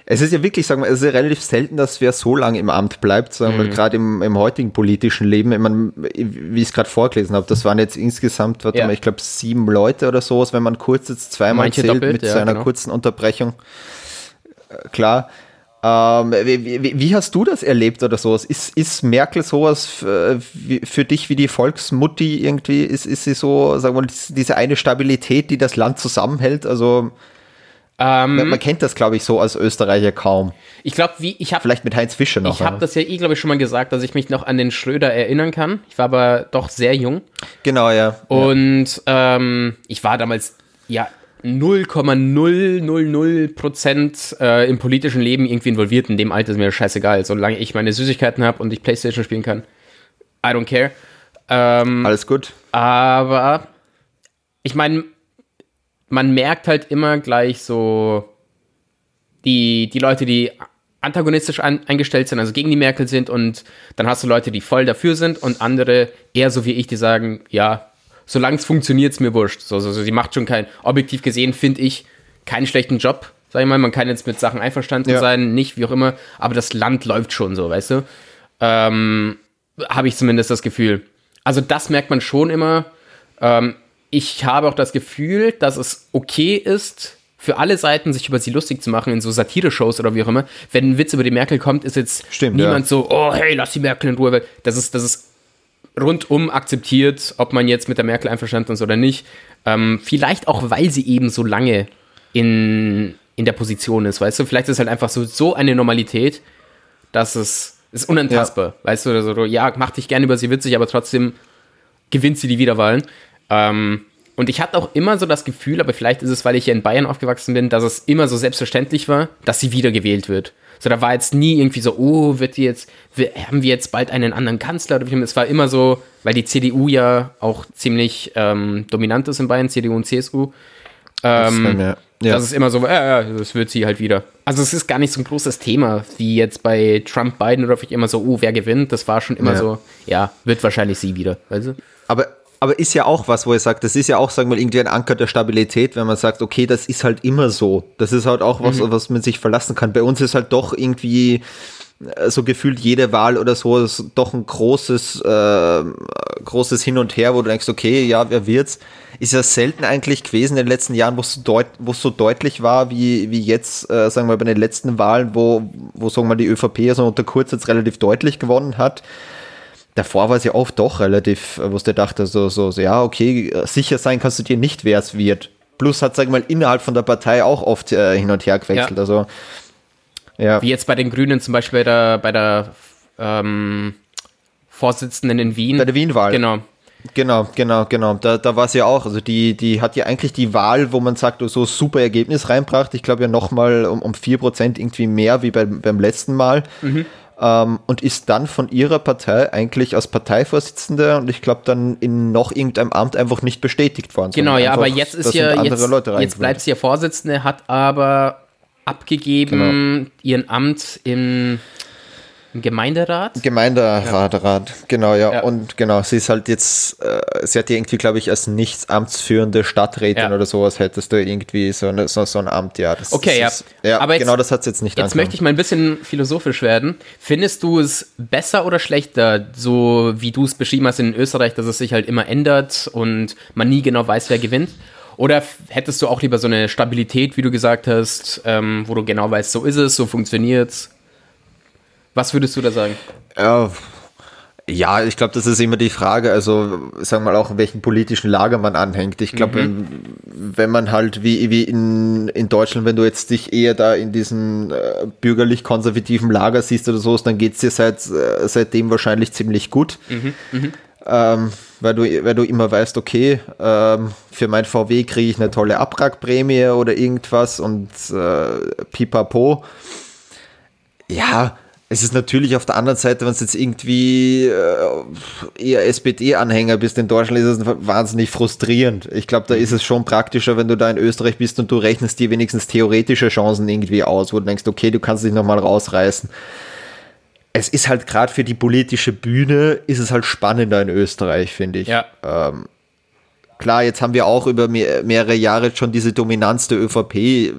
A: Es ist ja wirklich, sagen wir, es ist ja relativ selten, dass wer so lange im Amt bleibt, sagen
B: Mhm.
A: wir, gerade im, im heutigen politischen Leben. Ich meine, wie ich es gerade vorgelesen habe, das waren jetzt insgesamt, warte
B: Ja.
A: mal, ich glaube, sieben Leute oder sowas, wenn man kurz jetzt zweimal
B: Manche
A: zählt
B: doppelt,
A: mit
B: ja,
A: so einer
B: genau.
A: kurzen Unterbrechung. Äh, Klar. Ähm, wie, wie, wie hast du das erlebt oder sowas? Ist, ist Merkel sowas für, für dich wie die Volksmutti irgendwie? Ist, ist sie so, sagen wir mal, diese eine Stabilität, die das Land zusammenhält? Also,
B: ähm,
A: man, man kennt das, glaube ich, so als Österreicher kaum.
B: ich glaube, wie, ich habe
A: Vielleicht mit Heinz Fischer noch.
B: ich hab
A: aber-
B: das ja eh, glaube ich, schon mal gesagt, dass ich mich noch an den Schröder erinnern kann. Ich war aber doch sehr jung.
A: genau, ja.
B: Und ähm, ich war damals ja 0,000 Prozent äh, im politischen Leben irgendwie involviert. In dem Alter ist mir scheißegal. Solange ich meine Süßigkeiten habe und ich Playstation spielen kann. I don't care. Ähm,
A: Alles gut.
B: aber ich meine, man merkt halt immer gleich so die, die Leute, die antagonistisch an, eingestellt sind, also gegen die Merkel sind und dann hast du Leute, die voll dafür sind und andere eher so wie ich, die sagen, ja, solange es funktioniert, ist mir wurscht. So, so, so, die macht schon kein, objektiv gesehen finde ich, keinen schlechten Job, sag ich mal, man kann jetzt mit Sachen einverstanden
A: Ja.
B: sein, nicht, wie auch immer, aber das Land läuft schon so, weißt du? Ähm, habe ich zumindest das Gefühl. Also das merkt man schon immer. Ähm, ich habe auch das Gefühl, dass es okay ist, für alle Seiten sich über sie lustig zu machen in so Satire-Shows oder wie auch immer. Wenn ein Witz über die Merkel kommt, ist jetzt
A: Stimmt,
B: niemand
A: ja.
B: so, oh hey, lass die Merkel in Ruhe. weil Das ist, das ist rundum akzeptiert, ob man jetzt mit der Merkel einverstanden ist oder nicht. Ähm, vielleicht auch, weil sie eben so lange in, in der Position ist, weißt du? Vielleicht ist es halt einfach so, so eine Normalität, dass es ist unantastbar, weißt du? Also, so, ja, mach dich gerne über sie witzig, aber trotzdem gewinnt sie die Wiederwahlen. Ähm, und ich hatte auch immer so das Gefühl, aber vielleicht ist es, weil ich hier in Bayern aufgewachsen bin, dass es immer so selbstverständlich war, dass sie wiedergewählt wird. So, da war jetzt nie irgendwie so, oh, wird die jetzt, haben wir jetzt bald einen anderen Kanzler? Es war immer so, weil die CDU ja auch ziemlich ähm, dominant ist in Bayern, CDU und CSU. Ähm,
A: ja. Ja.
B: Das ist immer so, äh, ja, das wird sie halt wieder. Also es ist gar nicht so ein großes Thema, wie jetzt bei Trump, Biden oder vielleicht immer so, oh, wer gewinnt? Das war schon immer
A: Ja.
B: so, ja, wird wahrscheinlich sie wieder. Weißt du?
A: Aber, aber ist ja auch was, wo ich sage, das ist ja auch, sagen wir mal, irgendwie ein Anker der Stabilität, wenn man sagt, okay, das ist halt immer so. Das ist halt auch was, was man sich verlassen kann. Bei uns ist halt doch irgendwie äh, so gefühlt jede Wahl oder so ist doch ein großes, äh, großes Hin und Her, wo du denkst, okay, ja, wer wird's? Ist ja selten eigentlich gewesen in den letzten Jahren, wo es so, deut so deutlich war, wie, wie jetzt, äh, sagen wir, bei den letzten Wahlen, wo, wo sagen wir, die ÖVP so unter Kurz jetzt relativ deutlich gewonnen hat davor war es ja oft doch relativ, äh, wo es dir dachte, so, so, so, ja, okay, äh, sicher sein kannst du dir nicht, wer es wird. Plus hat, sag ich mal, innerhalb von der Partei auch oft äh, hin und her gewechselt.
B: Ja.
A: Also, ja.
B: Wie jetzt bei den Grünen zum Beispiel bei der, bei der ähm, Vorsitzenden in Wien.
A: Bei der Wien-Wahl.
B: Genau.
A: Genau, genau, genau. Da, da war es ja auch. Also die, die hat ja eigentlich die Wahl, wo man sagt, so super Ergebnis reinbracht. Ich glaube ja nochmal um, um 4% irgendwie mehr wie beim, beim letzten Mal. Mhm. Ähm, und ist dann von ihrer Partei eigentlich als Parteivorsitzende und ich glaube dann in noch irgendeinem Amt einfach nicht bestätigt worden.
B: Genau, ja, aber jetzt ist ja, jetzt, jetzt bleibt sie ja Vorsitzende, hat aber abgegeben genau. ihren Amt im Gemeinderat?
A: Gemeinderat, ja. genau, ja. ja. Und genau, sie ist halt jetzt, äh, sie hat irgendwie, glaube ich, als nicht amtsführende Stadträtin ja. oder sowas hättest du irgendwie so, eine, so, so ein Amt, ja.
B: Das, okay,
A: das
B: ist, ja.
A: Aber jetzt, genau das hat es jetzt nicht
B: Jetzt angefangen. möchte ich mal ein bisschen philosophisch werden. Findest du es besser oder schlechter, so wie du es beschrieben hast in Österreich, dass es sich halt immer ändert und man nie genau weiß, wer gewinnt? Oder hättest du auch lieber so eine Stabilität, wie du gesagt hast, ähm, wo du genau weißt, so ist es, so funktioniert es? Was würdest du da sagen?
A: Ja, ja, ich glaube, das ist immer die Frage, also sagen wir mal auch, in welchem politischen Lager man anhängt. Ich glaube, mhm. wenn, wenn, man halt wie, wie in, in Deutschland, wenn du jetzt dich eher da in diesem äh, bürgerlich-konservativen Lager siehst oder so, dann geht es dir seit, äh, seitdem wahrscheinlich ziemlich gut. Mhm. Mhm. Ähm, weil, du, weil du immer weißt, okay, ähm, für mein VW kriege ich eine tolle Abwrackprämie oder irgendwas und äh, pipapo. Ja, es ist natürlich auf der anderen Seite, wenn du jetzt irgendwie äh, eher SPD-Anhänger bist in Deutschland, ist es wahnsinnig frustrierend. Ich glaube, da ist es schon praktischer, wenn du da in Österreich bist und du rechnest dir wenigstens theoretische Chancen irgendwie aus, wo du denkst, okay, du kannst dich nochmal rausreißen. Es ist halt gerade für die politische Bühne, ist es halt spannender in Österreich, finde ich. Ja. Ähm, klar, jetzt haben wir auch über mehrere Jahre schon diese Dominanz der ÖVP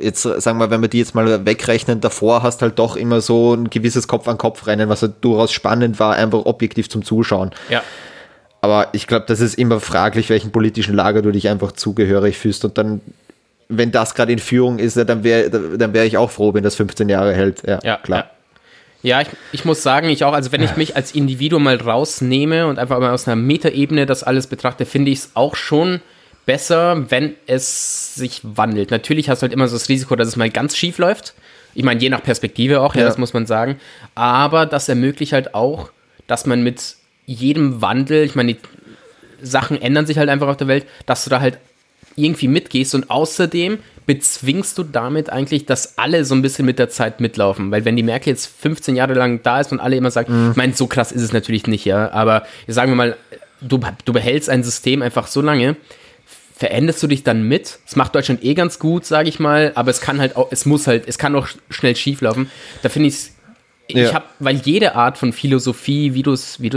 A: jetzt sagen wir, wenn wir die jetzt mal wegrechnen, davor hast halt doch immer so ein gewisses Kopf-an-Kopf-Rennen, was halt durchaus spannend war, einfach objektiv zum Zuschauen.
B: Ja.
A: Aber ich glaube, das ist immer fraglich, welchen politischen Lager du dich einfach zugehörig fühlst. Und dann, wenn das gerade in Führung ist, dann wäre dann wär ich auch froh, wenn das 15 Jahre hält. Ja, ja klar. Ja.
B: Ja, ich, ich, muss sagen, ich auch, also wenn ich mich als Individuum mal rausnehme und einfach mal aus einer Metaebene das alles betrachte, finde ich es auch schon besser, wenn es sich wandelt. Natürlich hast du halt immer so das Risiko, dass es mal ganz schief läuft. Ich meine, je nach Perspektive auch, ja, ja, das muss man sagen. Aber das ermöglicht halt auch, dass man mit jedem Wandel, ich meine, die Sachen ändern sich halt einfach auf der Welt, dass du da halt irgendwie mitgehst und außerdem bezwingst du damit eigentlich, dass alle so ein bisschen mit der Zeit mitlaufen. Weil wenn die Merkel jetzt 15 Jahre lang da ist und alle immer sagen, mhm. ich meine, so krass ist es natürlich nicht, ja, aber sagen wir mal, du, du behältst ein System einfach so lange, veränderst du dich dann mit. Das macht Deutschland eh ganz gut, sage ich mal, aber es kann halt auch, es muss halt, es kann auch schnell schief laufen. Da finde ich ich ja. habe, weil jede Art von Philosophie, wie du es wie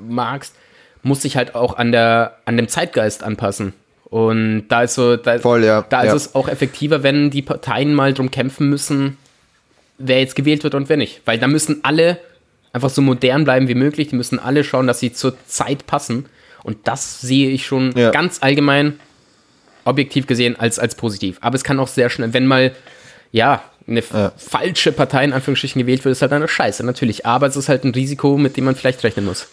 B: magst, muss sich halt auch an, der, an dem Zeitgeist anpassen. Und da ist so, da,
A: Voll, ja.
B: da ist
A: ja.
B: es auch effektiver, wenn die Parteien mal drum kämpfen müssen, wer jetzt gewählt wird und wer nicht. Weil da müssen alle einfach so modern bleiben wie möglich, die müssen alle schauen, dass sie zur Zeit passen. Und das sehe ich schon ganz allgemein objektiv gesehen als, als positiv. Aber es kann auch sehr schnell, wenn mal, ja, eine ja. falsche Partei in Anführungsstrichen gewählt wird, ist halt eine Scheiße, natürlich. Aber es ist halt ein Risiko, mit dem man vielleicht rechnen muss.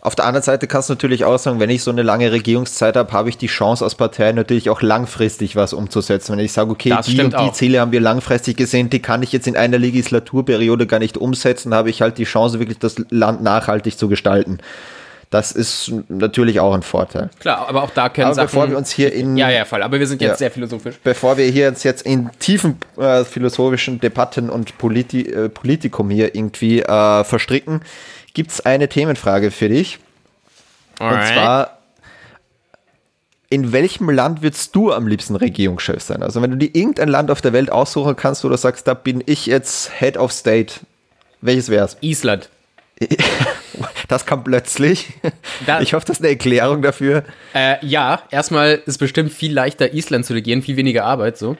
A: Auf der anderen Seite kannst du natürlich auch sagen, wenn ich so eine lange Regierungszeit habe, habe ich die Chance als Partei natürlich auch langfristig was umzusetzen. Wenn ich sage, okay, das die und die auch. Ziele haben wir langfristig gesehen, die kann ich jetzt in einer Legislaturperiode gar nicht umsetzen, habe ich halt die Chance, wirklich das Land nachhaltig zu gestalten. Das ist natürlich auch ein Vorteil.
B: Klar, aber auch da können
A: aber Sachen, bevor wir uns hier in
B: ja ja voll, aber wir sind jetzt ja, sehr philosophisch.
A: Bevor wir hier jetzt, jetzt in tiefen äh, philosophischen Debatten und Politi äh, Politikum hier irgendwie äh, verstricken, gibt es eine Themenfrage für dich. Alright. Und zwar in welchem Land würdest du am liebsten Regierungschef sein? Also wenn du dir irgendein Land auf der Welt aussuchen kannst, wo du sagst, da bin ich jetzt Head of State, welches wär's?
B: Island. (laughs)
A: Das kam plötzlich. Da, ich hoffe, das ist eine Erklärung dafür.
B: Äh, ja, erstmal ist es bestimmt viel leichter, Island zu regieren, viel weniger Arbeit so.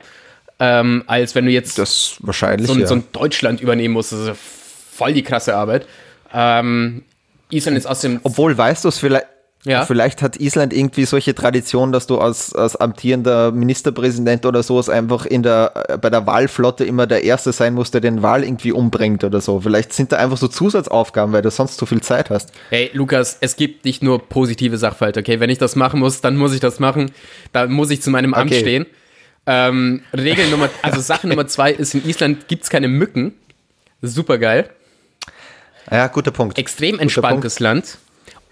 B: Ähm, als wenn du jetzt
A: das wahrscheinlich,
B: so,
A: ja.
B: so ein Deutschland übernehmen musst. Das ist voll die krasse Arbeit. Ähm, Island ist aus dem.
A: Obwohl, weißt du es vielleicht, ja. Vielleicht hat Island irgendwie solche Tradition, dass du als, als amtierender Ministerpräsident oder so einfach in der, bei der Wahlflotte immer der Erste sein muss, der den Wahl irgendwie umbringt oder so. Vielleicht sind da einfach so Zusatzaufgaben, weil du sonst zu viel Zeit hast.
B: Hey, Lukas, es gibt nicht nur positive Sachverhalte, okay? Wenn ich das machen muss, dann muss ich das machen. Da muss ich zu meinem Amt okay. stehen. Ähm, Regel Nummer, also (laughs) Sache Nummer zwei ist, in Island gibt es keine Mücken. Super geil.
A: Ja, guter Punkt.
B: Extrem entspanntes Punkt. Land.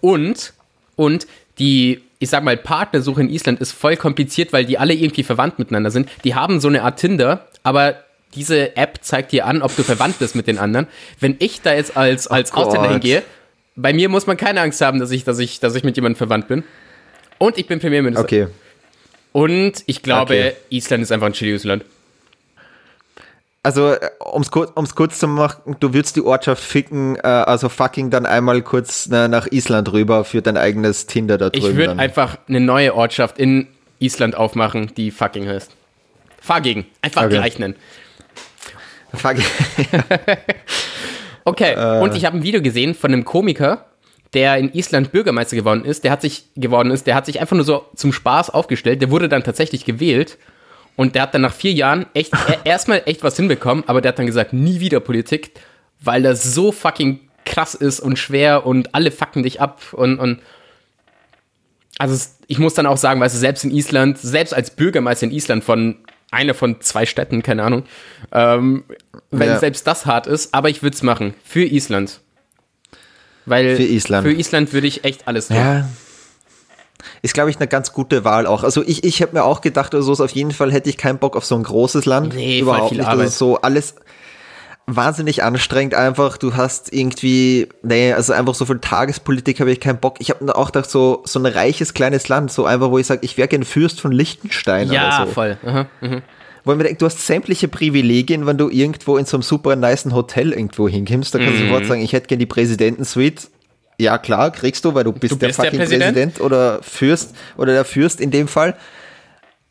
B: Und, und die, ich sag mal, Partnersuche in Island ist voll kompliziert, weil die alle irgendwie verwandt miteinander sind. Die haben so eine Art Tinder, aber diese App zeigt dir an, ob du verwandt bist mit den anderen. Wenn ich da jetzt als, als
A: Oh
B: Ausländer hingehe, bei mir muss man keine Angst haben, dass ich, dass ich, dass ich mit jemandem verwandt bin. Und ich bin Premierminister.
A: Okay.
B: Und ich glaube,
A: Okay.
B: Island ist einfach ein chilliges Land.
A: Also, um es kurz, um's kurz zu machen, du würdest die Ortschaft ficken, äh, also fucking dann einmal kurz na, nach Island rüber für dein eigenes Tinder da drüben.
B: Ich würde einfach eine neue Ortschaft in Island aufmachen, die fucking heißt. Gegen. Einfach
A: Okay.
B: gleich nennen.
A: Fuck. (laughs)
B: Okay,
A: Äh.
B: und ich habe ein Video gesehen von einem Komiker, der in Island Bürgermeister geworden ist. Der hat sich geworden ist, der hat sich einfach nur so zum Spaß aufgestellt. Der wurde dann tatsächlich gewählt und der hat dann nach vier Jahren echt er- (laughs) erstmal echt was hinbekommen, aber der hat dann gesagt, nie wieder Politik, weil das so fucking krass ist und schwer und alle fucken dich ab und, und also ich muss dann auch sagen, weißt du, selbst in Island, selbst als Bürgermeister in Island von einer von zwei Städten, keine Ahnung, ähm, wenn
A: Ja.
B: selbst das hart ist, aber ich würde es machen. Für Island. Weil
A: Für Island.
B: Für Island würde ich echt alles tun.
A: Ja. Ist, glaube ich, eine ganz gute Wahl auch. Also ich, ich habe mir auch gedacht, also so auf jeden Fall hätte ich keinen Bock auf so ein großes Land.
B: Nee,
A: Überhaupt
B: viel
A: nicht.
B: Arbeit.
A: Ist so alles wahnsinnig anstrengend einfach. Du hast irgendwie, nee, also einfach so für Tagespolitik habe ich keinen Bock. Ich habe mir auch gedacht, so, so ein reiches kleines Land, so einfach, wo ich sage, ich wäre gern Fürst von Liechtenstein
B: Ja,
A: oder so.
B: voll. Aha,
A: ich mir denke, du hast sämtliche Privilegien, wenn du irgendwo in so einem super niceen Hotel irgendwo hinkommst. Da kannst
B: Mhm.
A: du sofort sagen, ich hätte gern die Präsidentensuite. Ja, klar, kriegst du, weil du bist,
B: Du
A: der
B: bist der
A: fucking
B: Präsident.
A: Präsident. oder Fürst oder der Fürst in dem Fall.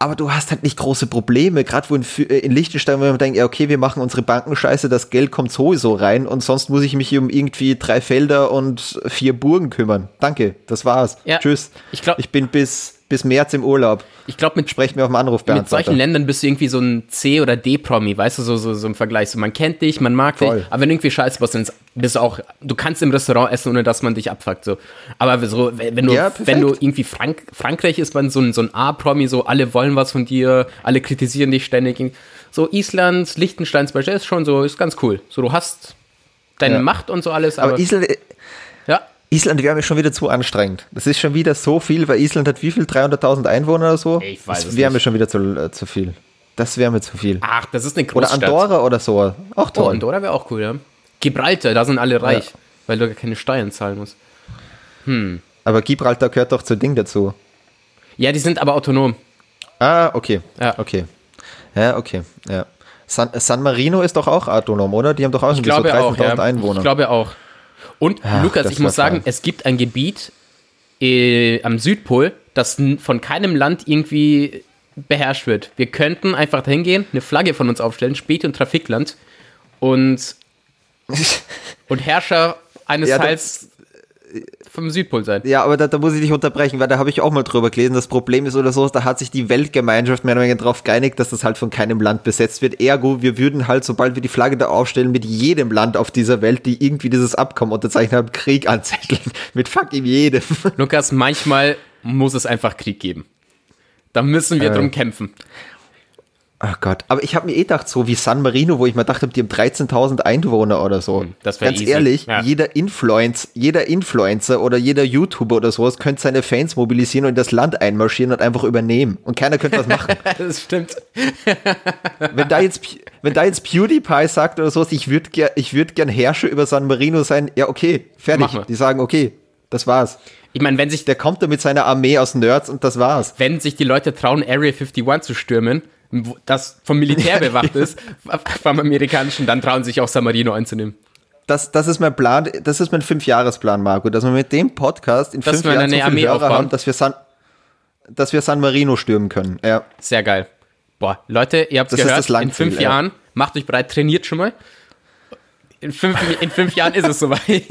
A: Aber du hast halt nicht große Probleme, gerade wo in, äh, in Liechtenstein, wo man denkt, ja, okay, wir machen unsere Bankenscheiße, das Geld kommt sowieso rein und sonst muss ich mich um irgendwie drei Felder und vier Burgen kümmern. Danke, das war's.
B: Ja,
A: Tschüss.
B: ich glaub-
A: ich bin bis, bis März im Urlaub.
B: Ich glaube, mit,
A: Sprech mir auf dem
B: mit
A: Anrufbeantworter.
B: solchen Ländern bist du irgendwie so ein C- oder D-Promi, weißt du, so, so, so im Vergleich. So, man kennt dich, man mag
A: Voll.
B: dich, aber wenn du irgendwie scheiße bist, dann bist du auch, du kannst im Restaurant essen, ohne dass man dich abfuckt. So. Aber so, wenn du,
A: Ja,
B: wenn du irgendwie Frank Frankreich ist, man so ein, so ein A-Promi, so alle wollen was von dir, alle kritisieren dich ständig. So Island, Liechtenstein zum Beispiel ist schon so, ist ganz cool. So, du hast deine
A: Ja.
B: Macht und so alles, aber,
A: Aber Island,
B: ja,
A: Island wäre mir schon wieder zu anstrengend. Das ist schon wieder so viel, weil Island hat wie viel? 300.000 Einwohner oder so?
B: Ich weiß
A: das wäre mir schon wieder zu, äh, zu viel. Das wäre mir zu viel.
B: ach, das ist eine
A: Oder
B: Großstadt.
A: Andorra oder so. Auch
B: Oh,
A: toll.
B: Andorra wäre auch cool, ja. Gibraltar, da sind alle reich, weil du gar keine Steuern zahlen musst.
A: Aber Gibraltar gehört doch zu Ding dazu.
B: Ja, die sind aber autonom.
A: Ah, okay.
B: Ja.
A: Okay. Ja, okay. Ja. San, San Marino ist doch auch autonom, oder? Die haben doch auch
B: Ich
A: irgendwie so
B: glaube auch,
A: 13.000
B: ja.
A: Einwohner.
B: Ich glaube auch. Und
A: Ach,
B: Lukas, ich muss sagen,
A: fein.
B: es gibt ein Gebiet äh, am Südpol, das von keinem Land irgendwie beherrscht wird. Wir könnten einfach dahin gehen, eine Flagge von uns aufstellen, Späti- und Trafikland und, (laughs) und Herrscher eines
A: Ja,
B: Teils vom Südpol sein.
A: Ja, aber da, da muss ich dich unterbrechen, weil da habe ich auch mal drüber gelesen. Das Problem ist oder so, da hat sich die Weltgemeinschaft mehr oder weniger darauf geeinigt, dass das halt von keinem Land besetzt wird. Ergo, wir würden halt, sobald wir die Flagge da aufstellen, mit jedem Land auf dieser Welt, die irgendwie dieses Abkommen unterzeichnet haben, Krieg anzetteln. (laughs) mit fucking jedem.
B: Lukas, manchmal muss es einfach Krieg geben. Da müssen wir
A: Äh.
B: drum kämpfen.
A: Ach Gott, aber ich habe mir eh gedacht, so wie San Marino, wo ich mir dachte, die haben 13.000 Einwohner oder so.
B: Hm, das
A: Ganz
B: easy.
A: ehrlich,
B: Ja.
A: jeder, Influencer, jeder Influencer oder jeder YouTuber oder sowas könnte seine Fans mobilisieren und in das Land einmarschieren und einfach übernehmen. Und keiner könnte was machen. (laughs)
B: Das stimmt. (laughs)
A: wenn, da jetzt, wenn da jetzt PewDiePie sagt oder sowas, ich würde ger ich würd gern Herrscher über San Marino sein, ja okay, fertig. Die sagen, okay, das war's.
B: Ich meine, wenn sich,
A: Der kommt da mit seiner Armee aus Nerds und das war's.
B: wenn sich die Leute trauen, Area 51 zu stürmen, das vom Militär (laughs) bewacht ist, vom amerikanischen, dann trauen sich auch San Marino einzunehmen.
A: Das, das ist mein Plan, das ist mein Fünfjahresplan, Marco, dass wir mit dem Podcast in
B: Dass
A: fünf Jahren
B: eine Armee
A: Hörer haben, dass wir, San, dass wir San Marino stürmen können. Ja.
B: Sehr geil. Boah, Leute, ihr habt
A: Das ist
B: gehört, in fünf
A: ja.
B: Jahren, macht euch bereit, trainiert schon mal. In fünf, in fünf Jahren ist es soweit. (laughs)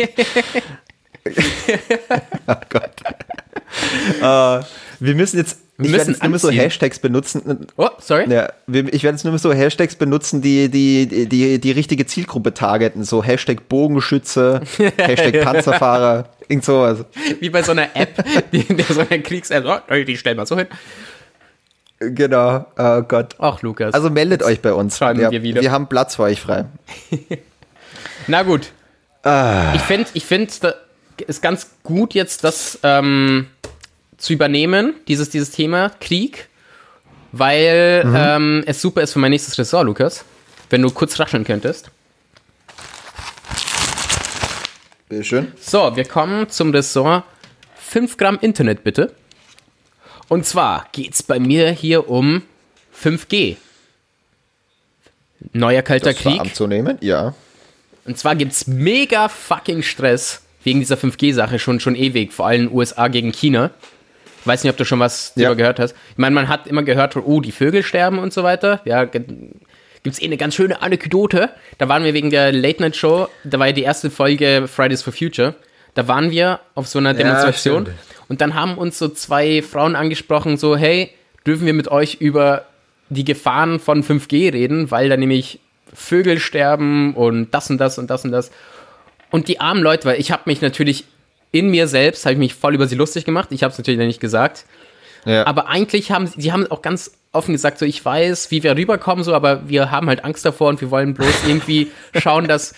A: Oh Gott. äh, wir müssen jetzt,
B: Wir
A: ich
B: müssen
A: werde jetzt nur mehr so. Hashtags benutzen.
B: Oh, sorry.
A: Ja, ich werde jetzt nur mehr so Hashtags benutzen, die die, die, die richtige Zielgruppe targeten. So Hashtag Bogenschütze, (laughs) Hashtag Panzerfahrer, irgend sowas.
B: Wie bei so einer App, (laughs) die, so einer Kriegs-App. Oh, die stellen wir so hin.
A: Genau, oh Gott.
B: Ach, Lukas.
A: Also meldet euch bei uns.
B: schreiben wir wieder.
A: Wir haben Platz für euch frei. (laughs)
B: Na gut.
A: Ah.
B: Ich finde, ich find, ist ganz gut jetzt das ähm, zu übernehmen, dieses, dieses Thema Krieg, weil mhm. ähm, es super ist für mein nächstes Ressort, Lukas. Wenn du kurz rascheln könntest.
A: Bitteschön.
B: So, wir kommen zum Ressort 5 Gramm Internet, bitte. Und zwar geht es bei mir hier um 5G. Neuer kalter das Krieg.
A: anzunehmen, ja.
B: Und zwar gibt es mega fucking Stress wegen dieser 5G-Sache schon, schon ewig, vor allem USA gegen China. Weiß nicht, ob du schon was ja. darüber gehört hast. Ich meine, man hat immer gehört, oh, die Vögel sterben und so weiter. Ja, gibt es eh eine ganz schöne Anekdote. Da waren wir wegen der Late Night Show, da war ja die erste Folge Fridays for Future. Da waren wir auf so einer Demonstration ja, und dann haben uns so zwei Frauen angesprochen, so, hey, dürfen wir mit euch über die Gefahren von 5G reden, weil da nämlich Vögel sterben und das und das und das und das. Und die armen Leute, weil ich habe mich natürlich in mir selbst, habe ich mich voll über sie lustig gemacht. Ich habe es natürlich nicht gesagt. Ja. Aber eigentlich haben sie haben auch ganz offen gesagt, so ich weiß, wie wir rüberkommen, so, aber wir haben halt Angst davor und wir wollen bloß irgendwie (laughs) schauen, dass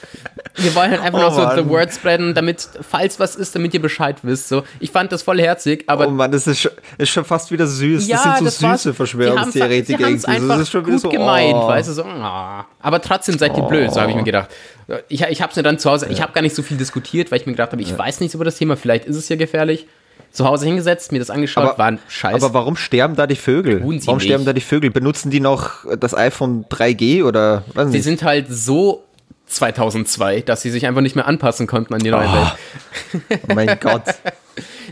B: wir wollen halt einfach oh, noch so Mann. the word spreaden, damit, falls was ist, damit ihr Bescheid wisst. So, ich fand das voll herzig, aber.
A: Oh Mann, das ist schon, ist schon fast wieder süß. Ja, das sind so das süße Verschwörungstheoretiker.
B: Die einfach das ist schon gut so, gemeint, oh. weißt du, so, oh. aber trotzdem seid ihr oh. blöd, so habe ich mir gedacht. Ich, ich habe es mir dann zu Hause, ja. ich habe gar nicht so viel diskutiert, weil ich mir gedacht habe, ich ja. weiß nichts über das Thema, vielleicht ist es ja gefährlich zu Hause hingesetzt, mir das angeschaut, aber, waren scheiße.
A: Aber warum sterben da die Vögel? warum nicht. sterben da die Vögel? Benutzen die noch das iPhone 3G oder
B: was? Sie sind halt so 2002, dass sie sich einfach nicht mehr anpassen konnten an die neue oh. Welt.
A: Oh mein Gott. (laughs)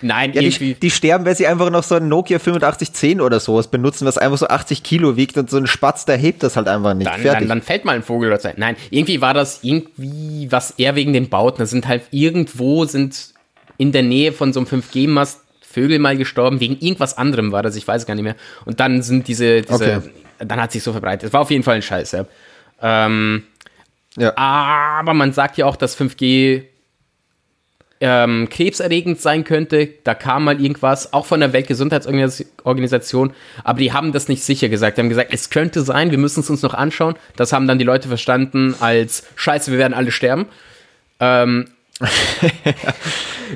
A: Nein, ja, die, die, sterben, weil sie einfach noch so ein Nokia 8510 oder sowas benutzen, was einfach so 80 Kilo wiegt und so ein Spatz, der hebt das halt einfach nicht.
B: Dann, dann, dann, fällt mal ein Vogel oder so. Nein, irgendwie war das irgendwie, was eher wegen den Bauten, das sind halt irgendwo sind in der Nähe von so einem 5G-Mast Vögel mal gestorben, wegen irgendwas anderem war das, ich weiß gar nicht mehr. Und dann sind diese, diese okay. dann hat sich so verbreitet. Es war auf jeden Fall ein Scheiß, ja. Ähm, ja. Aber man sagt ja auch, dass 5G ähm, krebserregend sein könnte. Da kam mal irgendwas, auch von der Weltgesundheitsorganisation, aber die haben das nicht sicher gesagt. Die haben gesagt, es könnte sein, wir müssen es uns noch anschauen. Das haben dann die Leute verstanden als Scheiße, wir werden alle sterben. Ähm, (laughs)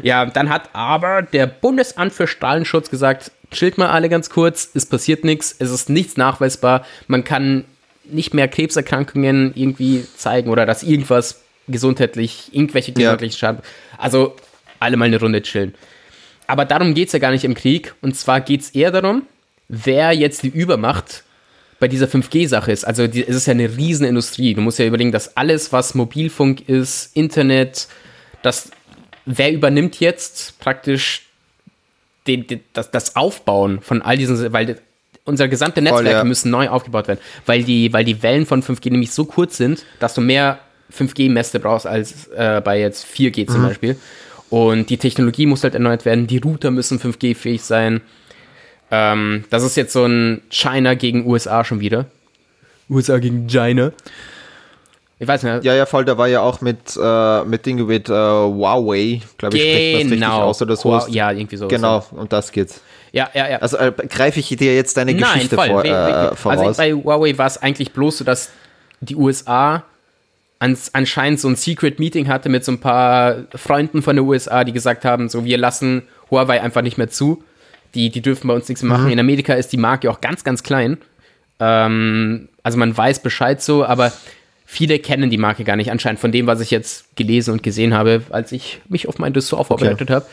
B: ja, dann hat aber der Bundesamt für Strahlenschutz gesagt, chillt mal alle ganz kurz, es passiert nichts, es ist nichts nachweisbar, man kann nicht mehr Krebserkrankungen irgendwie zeigen oder dass irgendwas gesundheitlich, irgendwelche gesundheitlichen ja. Schaden. Also alle mal eine Runde chillen. Aber darum geht es ja gar nicht im Krieg. Und zwar geht es eher darum, wer jetzt die Übermacht bei dieser 5G-Sache ist. Also die, es ist ja eine Riesenindustrie. Du musst ja überlegen, dass alles, was Mobilfunk ist, Internet, das, wer übernimmt jetzt praktisch den, den, das, das Aufbauen von all diesen, weil unsere gesamte Netzwerke Voll, ja. müssen neu aufgebaut werden, weil die, weil die Wellen von 5G nämlich so kurz sind, dass du mehr 5G-Mäste brauchst als äh, bei jetzt 4G zum mhm. Beispiel. Und die Technologie muss halt erneuert werden, die Router müssen 5G-fähig sein. Ähm, das ist jetzt so ein China gegen USA schon wieder. USA gegen China.
A: Ich weiß nicht. Ja, ja, voll, da war ja auch mit, äh, mit Dingen mit äh, Huawei, glaube ich,
B: spricht das richtig genau. aus oder so. Ja, irgendwie so.
A: Genau, und das geht's.
B: Ja, ja, ja.
A: Also äh, greife ich dir jetzt deine Nein, Geschichte voll, vor, äh, voraus?
B: Also bei Huawei war es eigentlich bloß so, dass die USA ans, anscheinend so ein Secret Meeting hatte mit so ein paar Freunden von der USA, die gesagt haben, so wir lassen Huawei einfach nicht mehr zu. Die, die dürfen bei uns nichts machen. Mhm. In Amerika ist die Marke auch ganz, ganz klein. Ähm, also man weiß Bescheid so, aber viele kennen die Marke gar nicht, anscheinend von dem, was ich jetzt gelesen und gesehen habe, als ich mich auf mein Ressort vorbereitet okay. habe.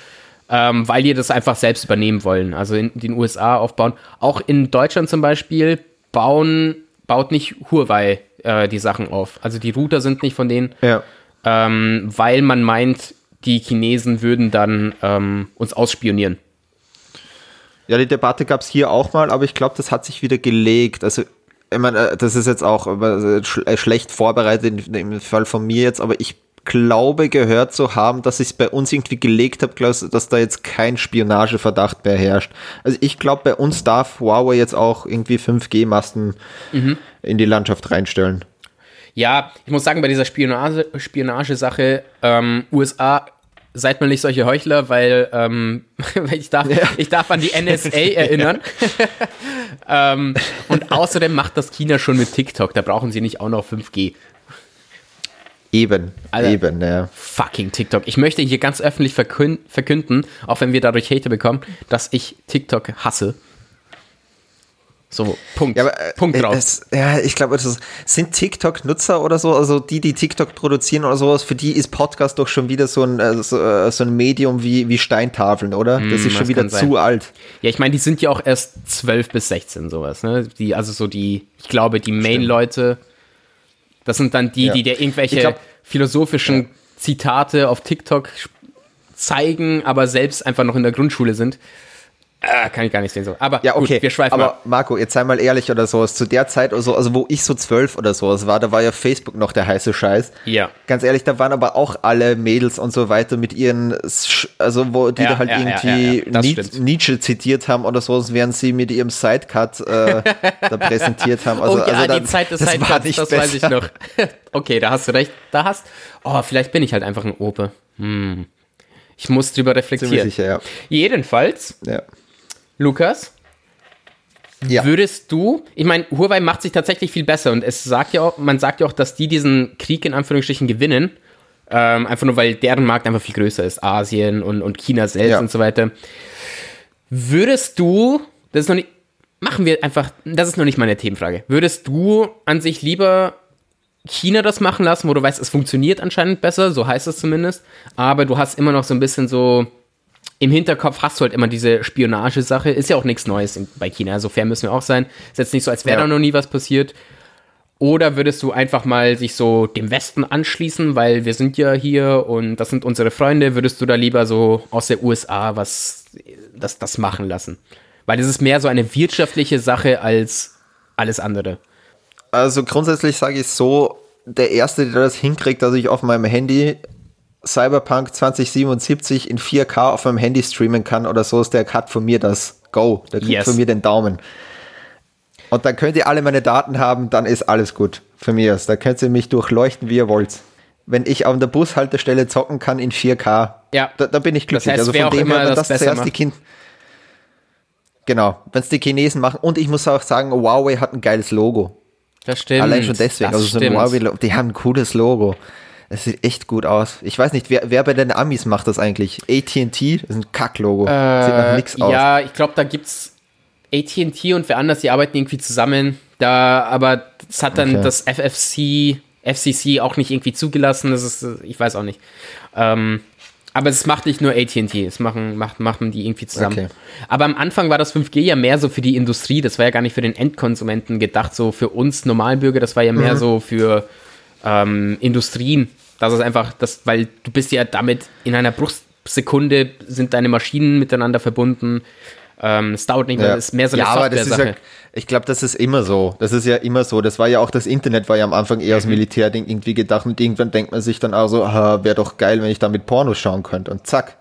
B: Ähm, weil die das einfach selbst übernehmen wollen. Also in den USA aufbauen. Auch in Deutschland zum Beispiel bauen, baut nicht Huawei äh, die Sachen auf. Also die Router sind nicht von denen, ja. ähm, weil man meint, die Chinesen würden dann ähm, uns ausspionieren.
A: Ja, die Debatte gab es hier auch mal, aber ich glaube, das hat sich wieder gelegt. Also ich meine, äh, das ist jetzt auch äh, schlecht vorbereitet im Fall von mir jetzt, aber ich glaube gehört zu haben, dass ich es bei uns irgendwie gelegt habe, dass da jetzt kein Spionageverdacht mehr herrscht. Also ich glaube, bei uns darf Huawei jetzt auch irgendwie 5G-Masten mhm. In die Landschaft reinstellen.
B: Ja, ich muss sagen, bei dieser Spionage, Spionagesache, ähm, USA seid mal nicht solche Heuchler, weil, ähm, (laughs) ich, darf, ja. ich darf an die NSA (laughs) erinnern. (laughs) ähm, und außerdem macht das China schon mit TikTok, da brauchen sie nicht auch noch 5G.
A: Eben,
B: Alter.
A: eben, ja.
B: Fucking TikTok. Ich möchte hier ganz öffentlich verkün verkünden, auch wenn wir dadurch Hater bekommen, dass ich TikTok hasse. So, Punkt.
A: Ja, aber, äh,
B: Punkt
A: äh,
B: drauf.
A: Es, ja, ich glaube, das sind TikTok-Nutzer oder so, also die, die TikTok produzieren oder sowas, für die ist Podcast doch schon wieder so ein, äh, so, äh, so ein Medium wie, wie Steintafeln, oder? Das ist schon wieder
B: sein.
A: zu alt.
B: Ja, ich meine, die sind ja auch erst 12 bis 16 sowas, ne? Die, also so die, ich glaube, die Main-Leute, das sind dann die,
A: Ja.
B: die dir irgendwelche
A: glaub-
B: philosophischen Zitate auf TikTok zeigen, aber selbst einfach noch in der Grundschule sind. Ah, kann ich gar nicht sehen so. Aber
A: Ja, okay.
B: gut, wir schweifen
A: aber
B: ab.
A: Marco, jetzt sei mal ehrlich oder sowas. Zu der Zeit oder so, also wo ich so zwölf oder sowas war, da war ja Facebook noch der heiße Scheiß.
B: Ja.
A: Ganz ehrlich, da waren aber auch alle Mädels und so weiter mit ihren, also wo die
B: Ja,
A: da halt
B: ja,
A: irgendwie
B: ja, ja, das
A: Ni-
B: stimmt.
A: Nietzsche zitiert haben oder sowas, während sie mit ihrem Sidecut äh, da (laughs) präsentiert haben. Also,
B: oh ja,
A: also da-
B: die Zeit des
A: das
B: Sidecuts,
A: nicht
B: das weiß ich noch. (laughs) okay, da hast du recht. Da hast. Oh, vielleicht bin ich halt einfach ein Ope. Hm. Ich muss drüber
A: Ziemlich
B: reflektieren.
A: sicher, ja.
B: Jedenfalls,
A: ja.
B: Lukas,
A: Ja.
B: Würdest du, ich meine, Huawei macht sich tatsächlich viel besser und es sagt ja auch, man sagt ja auch, dass die diesen Krieg in Anführungsstrichen gewinnen. Ähm, einfach nur, weil deren Markt einfach viel größer ist. Asien und, und China selbst
A: Ja.
B: und so weiter. Würdest du, das ist noch nicht, machen wir einfach, das ist noch nicht meine Themenfrage. Würdest du an sich lieber China das machen lassen, wo du weißt, es funktioniert anscheinend besser, so heißt es zumindest, aber du hast immer noch so ein bisschen so, im Hinterkopf hast du halt immer diese Spionagesache. Ist ja auch nichts Neues in, bei China, so fair müssen wir auch sein. Ist jetzt nicht so, als wäre
A: Ja.
B: da noch nie was passiert. Oder würdest du einfach mal sich so dem Westen anschließen, weil wir sind ja hier und das sind unsere Freunde, würdest du da lieber so aus der USA was das, das machen lassen? Weil es ist mehr so eine wirtschaftliche Sache als alles andere.
A: Also grundsätzlich sage ich so, der Erste, der das hinkriegt, dass ich auf meinem Handy Cyberpunk 2077 in 4K auf meinem Handy streamen kann oder so, ist der Cut von mir das Go. Der kriegt
B: Yes.
A: von mir den Daumen. Und dann könnt ihr alle meine Daten haben, dann ist alles gut für mich. Da könnt ihr mich durchleuchten, wie ihr wollt. Wenn ich an der Bushaltestelle zocken kann in 4K,
B: Ja.
A: da, da bin ich glücklich.
B: heißt,
A: also von dem her, wenn
B: das
A: das zuerst die
B: macht.
A: Kind Genau, wenn es die Chinesen machen. Und ich muss auch sagen, Huawei hat ein geiles Logo.
B: Das stimmt.
A: Allein schon deswegen.
B: Das
A: Also so ein
B: stimmt.
A: Huawei, die haben ein cooles Logo. Es sieht echt gut aus. Ich weiß nicht, wer, wer bei den Amis macht das eigentlich? AT&T? Das ist ein Kacklogo. Sieht nach nix aus.
B: Äh, Ja, ich glaube, da gibt's AT&T und wer anders, die arbeiten irgendwie zusammen. Da, aber das hat dann
A: Okay.
B: das FFC, FCC auch nicht irgendwie zugelassen. Das ist, äh, ich weiß auch nicht. Ähm, aber es macht nicht nur AT&T, es machen, macht, machen die irgendwie zusammen.
A: Okay.
B: Aber am Anfang war das 5G ja mehr so für die Industrie, das war ja gar nicht für den Endkonsumenten gedacht, so für uns Normalbürger, das war ja
A: Mhm.
B: mehr so für ähm, Industrien. Das ist einfach, das, weil du bist ja damit in einer Bruchsekunde sind deine Maschinen miteinander verbunden. Ähm, es dauert nicht mehr,
A: Ja.
B: es ist mehr so eine
A: ja, aber das ist ja, ich glaube, das ist immer so. Das ist ja immer so. Das war ja auch das Internet, war ja am Anfang eher als
B: Mhm.
A: Militärding irgendwie gedacht und irgendwann denkt man sich dann auch so, wäre doch geil, wenn ich damit Pornos schauen könnte. Und zack,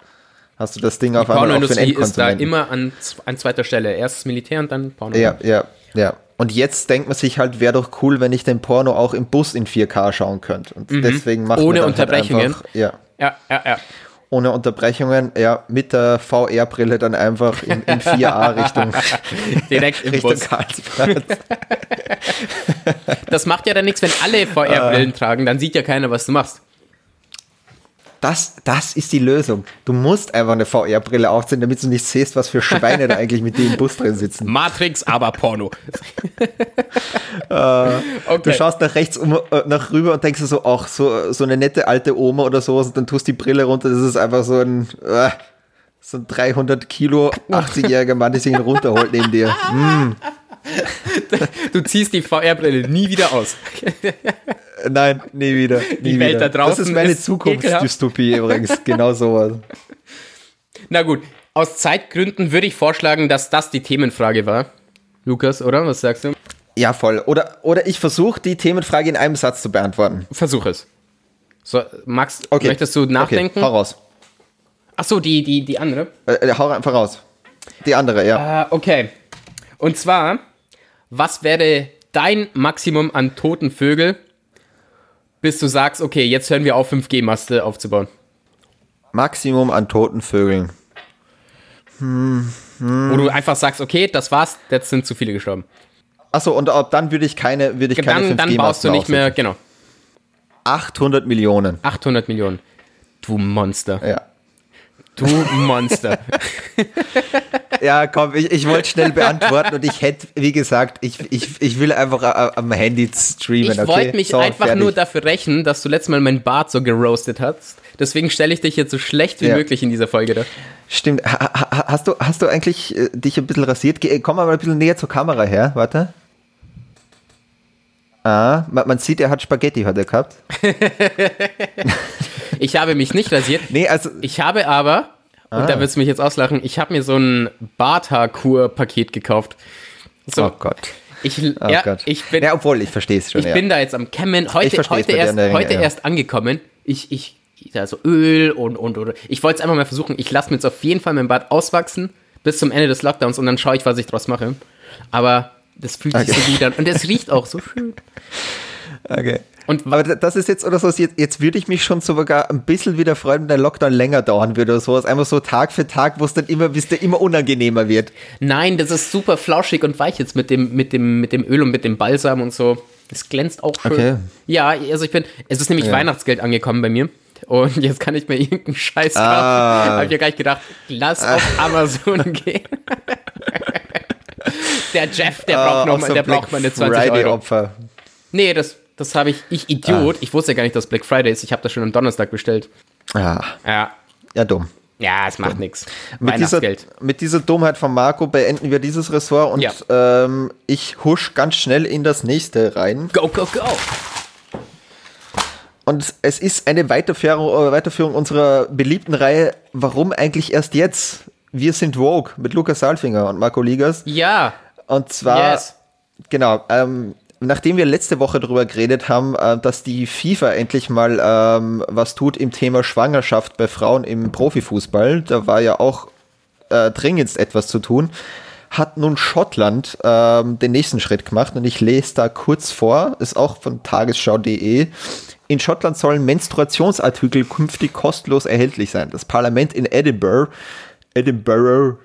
A: hast du das Ding auf einmal für den
B: Pornoindustrie ist da
A: Endkonsumenten.
B: immer an, an zweiter Stelle. Erst das Militär und dann Porno.
A: Ja, ja, ja. Und jetzt denkt man sich halt, wäre doch cool, wenn ich den Porno auch im Bus in 4K schauen könnte. Und deswegen macht
B: Mhm. Ohne
A: halt
B: Unterbrechungen.
A: einfach, ja,
B: ja, ja. ja.
A: ohne Unterbrechungen, ja, mit der VR-Brille dann einfach in, in 4A (laughs) Richtung,
B: Direkt im
A: Richtung
B: Bus.
A: Karlsbad. (laughs)
B: Das macht ja dann nichts, wenn alle
A: Äh.
B: VR-Brillen tragen, dann sieht ja keiner, was du machst.
A: Das, das ist die Lösung. Du musst einfach eine VR-Brille aufziehen, damit du nicht siehst, was für Schweine da eigentlich mit dir im Bus drin sitzen.
B: Matrix, aber Porno. (laughs)
A: Du
B: okay.
A: schaust nach rechts um, äh, nach rüber und denkst so, ach, so, so eine nette alte Oma oder sowas und dann tust die Brille runter, das ist einfach so ein, äh, so ein 300 Kilo 80-jähriger Mann, der sich ihn runterholt neben dir. (laughs)
B: Du ziehst die VR-Brille nie wieder aus. (laughs)
A: Nein, nie wieder. Nie
B: Die Welt
A: wieder.
B: da draußen
A: Das ist meine Zukunftsdystopie übrigens, genau (laughs) sowas.
B: Na gut, aus Zeitgründen würde ich vorschlagen, dass das die Themenfrage war. Lukas, oder? Was sagst du?
A: Ja, voll. Oder, oder ich versuche die Themenfrage in einem Satz zu beantworten.
B: Versuch es. So, Max,
A: Okay.
B: möchtest du nachdenken?
A: Okay, hau raus.
B: Ach so, die, die, die andere.
A: Äh, äh, hau einfach raus. Die andere, ja.
B: Äh, okay. Und zwar, was wäre dein Maximum an toten Vögel, bis du sagst, okay, jetzt hören wir auf, 5G-Maste aufzubauen?
A: Maximum an toten Vögeln.
B: Wo du einfach sagst, okay, das war's, jetzt sind zu viele gestorben.
A: Achso, und ab dann würde ich keine, würde ich keine
B: Dann, dann
A: 5G
B: baust du nicht mehr, genau.
A: 800 Millionen.
B: 800 Millionen. Du Monster.
A: Ja.
B: Du Monster.
A: Ja, komm, ich, ich wollte schnell beantworten und ich hätte, wie gesagt, ich, ich, ich will einfach äh, am Handy streamen.
B: Ich
A: okay?
B: wollte mich
A: So,
B: einfach
A: fertig.
B: nur dafür rächen, dass du letztes Mal meinen Bart so geroastet hast. Deswegen stelle ich dich jetzt so schlecht wie
A: Ja.
B: möglich in dieser Folge da.
A: Stimmt. Ha, ha, hast, du, hast du eigentlich äh, dich ein bisschen rasiert? Geh, komm mal ein bisschen näher zur Kamera her, warte. Ah, man, man sieht, er hat Spaghetti heute gehabt. (laughs)
B: Ich habe mich nicht rasiert.
A: Nee, also,
B: Ich habe aber, und
A: Ah.
B: da wirst du mich jetzt auslachen, ich habe mir so ein Barthaarkur-Paket gekauft. So,
A: oh Gott.
B: ich,
A: Oh
B: ja,
A: Gott.
B: ich bin,
A: ja, obwohl, ich verstehe es schon.
B: ich
A: ja.
B: bin da jetzt am Kämmen. Heute, heute, erst,
A: Ringe,
B: heute
A: ja.
B: erst angekommen. Ich, ich, also Öl und, und, oder. Ich wollte es einfach mal versuchen. Ich lasse mir jetzt auf jeden Fall mein Bart auswachsen bis zum Ende des Lockdowns und dann schaue ich, was ich draus mache. Aber das fühlt sich
A: Okay.
B: so gut an. Und es riecht auch so schön. (laughs)
A: Okay.
B: Und
A: Aber das ist jetzt oder so, jetzt, jetzt würde ich mich schon sogar ein bisschen wieder freuen, wenn der Lockdown länger dauern würde oder sowas. Einfach so Tag für Tag, wo es dann immer, bis der immer unangenehmer wird.
B: Nein, das ist super flauschig und weich jetzt mit dem, mit dem, mit dem Öl und mit dem Balsam und so. Das glänzt auch schön.
A: Okay.
B: Ja, also ich bin, es ist nämlich
A: Ja.
B: Weihnachtsgeld angekommen bei mir. Und (laughs) jetzt kann ich mir irgendeinen Scheiß kaufen.
A: Ah.
B: Hab ich ja gleich gedacht, lass auf Amazon (laughs) gehen. der Jeff, der braucht, noch
A: auch
B: mal, der braucht meine 20
A: Friday
B: Euro.
A: Opfer.
B: Nee, das, das habe ich, ich Idiot.
A: Ah.
B: Ich wusste ja gar nicht, dass Black Friday ist. Ich habe das schon am Donnerstag bestellt.
A: Ja,
B: Ja,
A: ja dumm.
B: ja, es macht nichts.
A: Mit dieser, mit dieser Dummheit von Marco beenden wir dieses Ressort und
B: Ja.
A: ähm, ich husch ganz schnell in das nächste rein.
B: Go, go, go.
A: Und es ist eine Weiterführung, äh, Weiterführung unserer beliebten Reihe Warum eigentlich erst jetzt? Wir sind Vogue mit Lukas Salfinger und Marco Ligas.
B: Ja,
A: Und zwar,
B: yes.
A: genau, ähm, nachdem wir letzte Woche darüber geredet haben, äh, dass die FIFA endlich mal ähm, was tut im Thema Schwangerschaft bei Frauen im Profifußball, da war ja auch äh, dringendst etwas zu tun, hat nun Schottland ähm, den nächsten Schritt gemacht und ich lese da kurz vor, ist auch von tagesschau.de. In Schottland sollen Menstruationsartikel künftig kostenlos erhältlich sein. Das Parlament in Edinburgh Edinburgh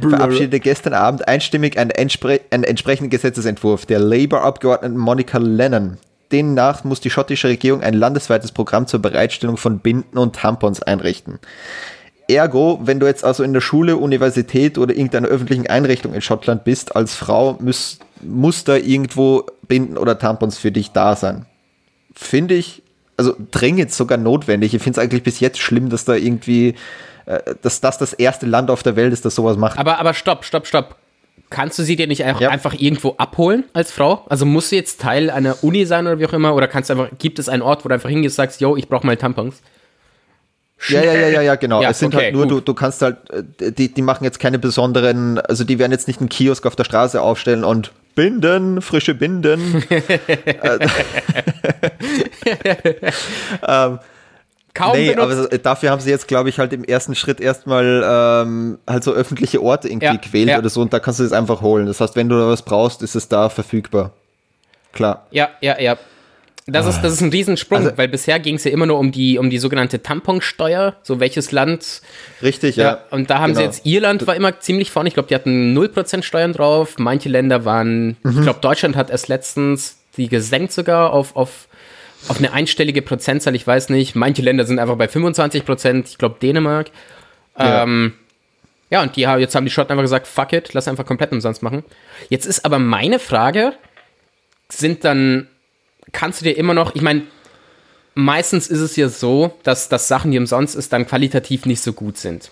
A: verabschiedete gestern Abend einstimmig einen, entspre einen entsprechenden Gesetzesentwurf der Labour-Abgeordneten Monica Lennon. Demnach muss die schottische Regierung ein landesweites Programm zur Bereitstellung von Binden und Tampons einrichten. Ergo, wenn du jetzt also in der Schule, Universität oder irgendeiner öffentlichen Einrichtung in Schottland bist, als Frau muss, muss da irgendwo Binden oder Tampons für dich da sein. Finde ich, also dringend sogar notwendig. Ich finde es eigentlich bis jetzt schlimm, dass da irgendwie, äh, dass das das erste Land auf der Welt ist, das sowas macht.
B: Aber, aber stopp, stopp, stopp. Kannst du sie dir nicht einfach,
A: Ja.
B: einfach irgendwo abholen als Frau? Also muss sie jetzt Teil einer Uni sein oder wie auch immer? Oder kannst du einfach, gibt es einen Ort, wo du einfach hingehst, sagst, yo, ich brauche mal Tampons?
A: Ja, ja, ja, ja, ja, genau.
B: Ja,
A: es sind
B: okay,
A: halt nur,
B: gut.
A: du, du kannst halt, äh, die, die machen jetzt keine besonderen, also die werden jetzt nicht einen Kiosk auf der Straße aufstellen und Binden, frische Binden. (laughs) (laughs)
B: Kaum
A: nee,
B: benutzt.
A: aber dafür haben sie jetzt, glaube ich, halt im ersten Schritt erstmal ähm, halt so öffentliche Orte irgendwie
B: Ja,
A: gewählt
B: ja.
A: oder so und da kannst du es einfach holen. Das heißt, wenn du da was brauchst, ist es da verfügbar. Klar.
B: Ja, ja, ja. Das ist, das ist ein Riesensprung,
A: Also-
B: weil bisher ging es ja immer nur um die, um die sogenannte Tamponsteuer, so welches Land.
A: Richtig,
B: Ja,
A: ja.
B: und da haben sie
A: genau.
B: jetzt, Irland war immer ziemlich vorne. Ich glaube, die hatten 0% Steuern drauf. Manche Länder waren,
A: Mhm.
B: ich glaube, Deutschland hat erst letztens die gesenkt sogar auf, auf, auf eine einstellige Prozentzahl, ich weiß nicht. Manche Länder sind einfach bei 25%, ich glaube, Dänemark.
A: Ja.
B: Ähm, ja, und die, haben- jetzt haben die Schotten einfach gesagt, fuck it, lass einfach komplett umsonst machen. Jetzt ist aber meine Frage, sind dann, kannst du dir immer noch, ich meine, meistens ist es ja so, dass, dass Sachen, die umsonst ist, dann qualitativ nicht so gut sind.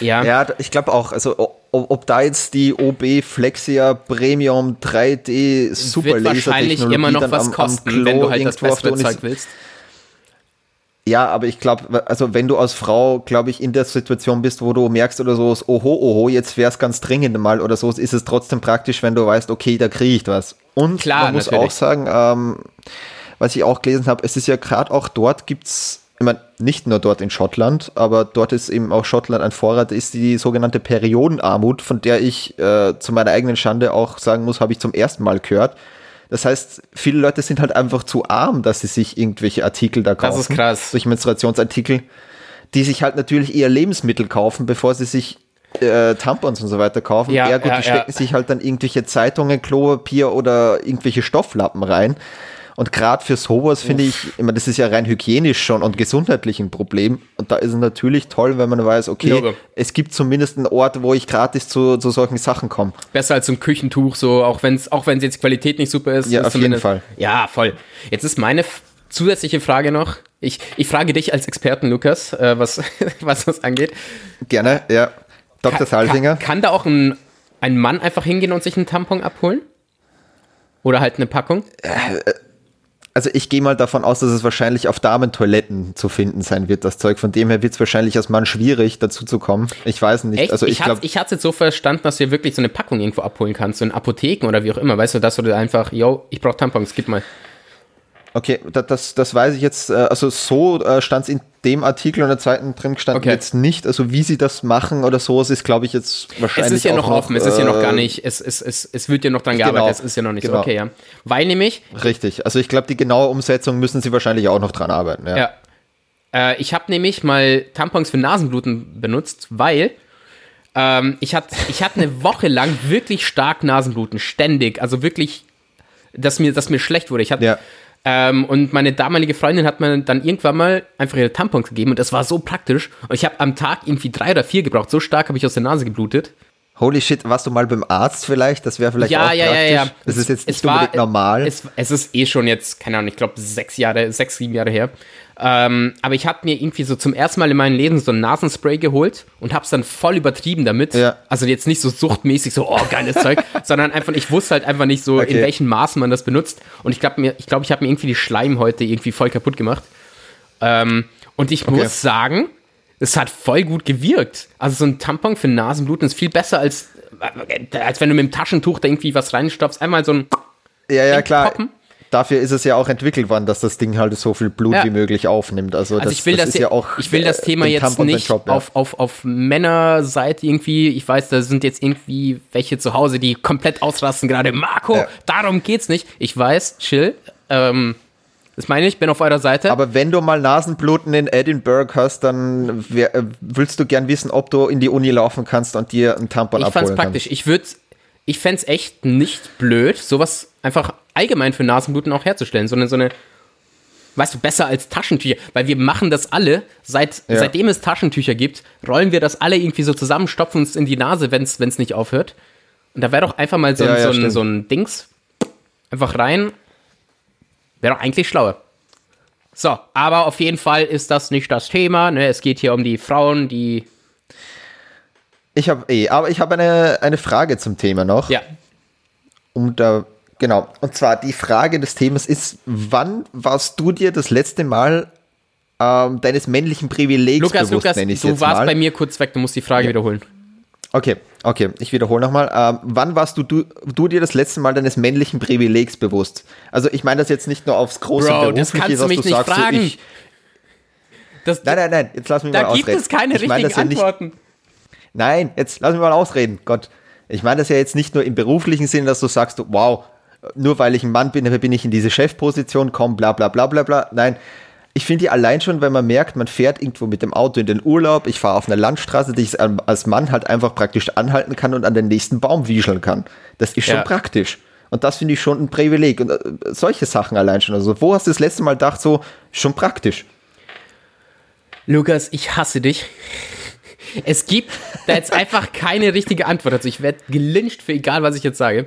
B: Ja,
A: Ja, ich glaube auch. Also, ob, ob da jetzt die OB Flexia Premium 3D Super
B: wird wahrscheinlich immer noch was
A: am, am
B: kosten,
A: Klo
B: wenn du halt das
A: Uni-
B: Zeug willst.
A: Ja, aber ich glaube, also wenn du als Frau, glaube ich, in der Situation bist, wo du merkst oder so, oho, oho, jetzt wäre es ganz dringend mal oder so, ist es trotzdem praktisch, wenn du weißt, okay, da kriege ich was. Und
B: Klar,
A: man muss
B: natürlich.
A: auch sagen, ähm, was ich auch gelesen habe, es ist ja gerade auch dort gibt's, ich meine, nicht nur dort in Schottland, aber dort ist eben auch Schottland ein Vorrat, ist die sogenannte Periodenarmut, von der ich äh, zu meiner eigenen Schande auch sagen muss, habe ich zum ersten Mal gehört. Das heißt, viele Leute sind halt einfach zu arm, dass sie sich irgendwelche Artikel da kaufen.
B: Das ist krass.
A: Solche Menstruationsartikel, die sich halt natürlich eher Lebensmittel kaufen, bevor sie sich äh, Tampons und so weiter kaufen.
B: Ja,
A: Ergo,
B: ja,
A: die stecken sich halt dann irgendwelche Zeitungen, Klopapier oder irgendwelche Stofflappen rein. Und gerade für sowas finde ich, immer, das ist ja rein hygienisch schon und gesundheitlich ein Problem. Und da ist es natürlich toll, wenn man weiß, okay,
B: Logo.
A: es gibt zumindest einen Ort, wo ich gratis zu, zu solchen Sachen komme.
B: Besser als so ein Küchentuch, so, auch wenn es auch wenn's jetzt Qualität nicht super ist.
A: Ja,
B: ist
A: auf jeden Fall.
B: Ja, voll. Jetzt ist meine zusätzliche Frage noch. Ich, ich frage dich als Experten, Lukas, äh, was, (laughs) was das angeht.
A: Gerne, ja. Dr. Salsinger.
B: Kann, kann da auch ein, ein Mann einfach hingehen und sich einen Tampon abholen? Oder halt eine Packung?
A: Also ich gehe mal davon aus, dass es wahrscheinlich auf Damentoiletten zu finden sein wird, das Zeug. Von dem her wird es wahrscheinlich als Mann schwierig, dazu zu kommen. Ich weiß nicht.
B: Echt?
A: Also ich,
B: ich hatte
A: glaube,
B: ich hat's jetzt so verstanden, dass du dir wirklich so eine Packung irgendwo abholen kannst, so in Apotheken oder wie auch immer. Weißt du, dass du dir einfach, yo, ich brauche Tampons, gib mal.
A: Okay, da- das, das weiß ich jetzt, äh, also so äh, stand es in dem Artikel und der zweiten drin gestanden
B: Okay.
A: jetzt nicht. Also wie sie das machen oder so, es ist, glaube ich, jetzt wahrscheinlich
B: Es ist ja noch offen, es ist ja noch gar
A: äh,
B: nicht, es, es, es, es wird ja noch dran
A: Genau.
B: gearbeitet, es ist ja noch nicht
A: Genau.
B: so, okay, ja. Weil nämlich,
A: Richtig. Also ich glaube, die genaue Umsetzung müssen sie wahrscheinlich auch noch dran arbeiten. Ja.
B: ja, äh, ich habe nämlich mal Tampons für Nasenbluten benutzt, weil ähm, ich hatte ich hatte eine Woche lang wirklich stark Nasenbluten, ständig, also wirklich, dass mir, dass mir schlecht wurde. Ich hatte
A: Ja.
B: Ähm, und meine damalige Freundin hat mir dann irgendwann mal einfach ihre Tampons gegeben und das war so praktisch. Und ich habe am Tag irgendwie drei oder vier gebraucht. So stark habe ich aus der Nase geblutet.
A: Holy shit, warst du mal beim Arzt vielleicht? Das wäre vielleicht
B: Ja,
A: auch
B: ja, ja,
A: praktisch.
B: ja.
A: Das ist jetzt
B: Es
A: nicht
B: war-
A: unbedingt normal.
B: Es, es ist eh schon jetzt, keine Ahnung, ich glaube sechs Jahre, sechs, sieben Jahre her. Ähm, aber ich habe mir irgendwie so zum ersten Mal in meinem Leben so ein Nasenspray geholt und habe es dann voll übertrieben damit.
A: Ja.
B: Also jetzt nicht so suchtmäßig, so, oh, geiles Zeug, (laughs) sondern einfach, ich wusste halt einfach nicht so, in
A: Okay.
B: welchen Maßen man das benutzt. Und ich glaube, ich, glaub, ich habe mir irgendwie die Schleimhäute irgendwie voll kaputt gemacht. Ähm, und ich muss sagen, es hat voll gut gewirkt. Also so ein Tampon für Nasenbluten ist viel besser als, als wenn du mit dem Taschentuch da irgendwie was reinstopfst. Einmal so ein
A: ja, ja, klar.
B: Poppen.
A: Dafür ist es ja auch entwickelt worden, dass das Ding halt so viel Blut
B: Ja.
A: wie möglich aufnimmt. Also,
B: Also
A: das,
B: ich will das,
A: ist ja auch.
B: ich will das
A: äh,
B: Thema jetzt
A: sein
B: nicht
A: Job, ja.
B: auf, auf, auf Männerseite irgendwie. Ich weiß, da sind jetzt irgendwie welche zu Hause, die komplett ausrasten gerade. Marco,
A: Ja.
B: darum geht's nicht. Ich weiß, chill. Ähm, das meine ich, bin auf eurer Seite.
A: Aber wenn du mal Nasenbluten in Edinburgh hast, dann wär, äh, willst du gern wissen, ob du in die Uni laufen kannst und dir einen Tampon
B: ich
A: abholen
B: fand's praktisch.
A: kannst.
B: Ich würde, ich fänd's echt nicht blöd, sowas einfach allgemein für Nasenbluten auch herzustellen, sondern so eine, weißt du, besser als Taschentücher, weil wir machen das alle, seit,
A: Ja.
B: seitdem es Taschentücher gibt, rollen wir das alle irgendwie so zusammen, stopfen uns in die Nase, wenn's, wenn's nicht aufhört. Und da wäre doch einfach mal so,
A: Ja,
B: ein,
A: ja,
B: so, ein, so ein Dings, einfach rein, wäre doch eigentlich schlauer. So, aber auf jeden Fall ist das nicht das Thema. Ne? Es geht hier um die Frauen, die.
A: Ich habe eh, aber ich habe eine, eine Frage zum Thema noch.
B: Ja,
A: Um da, genau. Und zwar die Frage des Themas ist, wann warst du dir das letzte Mal ähm, deines männlichen Privilegs
B: Lukas,
A: bewusst,
B: Lukas,
A: ich's
B: du warst
A: mal?
B: bei mir kurz weg, du musst die Frage wiederholen.
A: Okay, okay, ich wiederhole nochmal. Ähm, wann warst du, du, du dir das letzte Mal deines männlichen Privilegs bewusst? Also ich meine das jetzt nicht nur aufs große
B: Bro, das
A: Berufliche,
B: kannst du mich nicht
A: sagst,
B: fragen.
A: So, ich,
B: Das,
A: nein, nein, nein, jetzt lass mich
B: da
A: mal
B: gibt
A: ausreden.
B: es keine
A: ich meine
B: richtigen
A: das ja nicht,
B: Antworten.
A: Nein, jetzt lass mich mal ausreden. Gott, ich meine das ja jetzt nicht nur im beruflichen Sinn, dass du sagst, wow, nur weil ich ein Mann bin, bin ich in diese Chefposition, komm, bla bla bla bla bla. Nein, ich finde die allein schon, wenn man merkt, man fährt irgendwo mit dem Auto in den Urlaub, ich fahre auf einer Landstraße, die ich als Mann halt einfach praktisch anhalten kann und an den nächsten Baum wiescheln kann. Das ist schon
B: Ja.
A: praktisch. Und das finde ich schon ein Privileg. Und äh, solche Sachen allein schon. Also, wo hast du das letzte Mal gedacht, so, schon praktisch?
B: Lukas, ich hasse dich. Es gibt da jetzt einfach keine richtige Antwort dazu. Ich werde gelyncht für egal, was ich jetzt sage.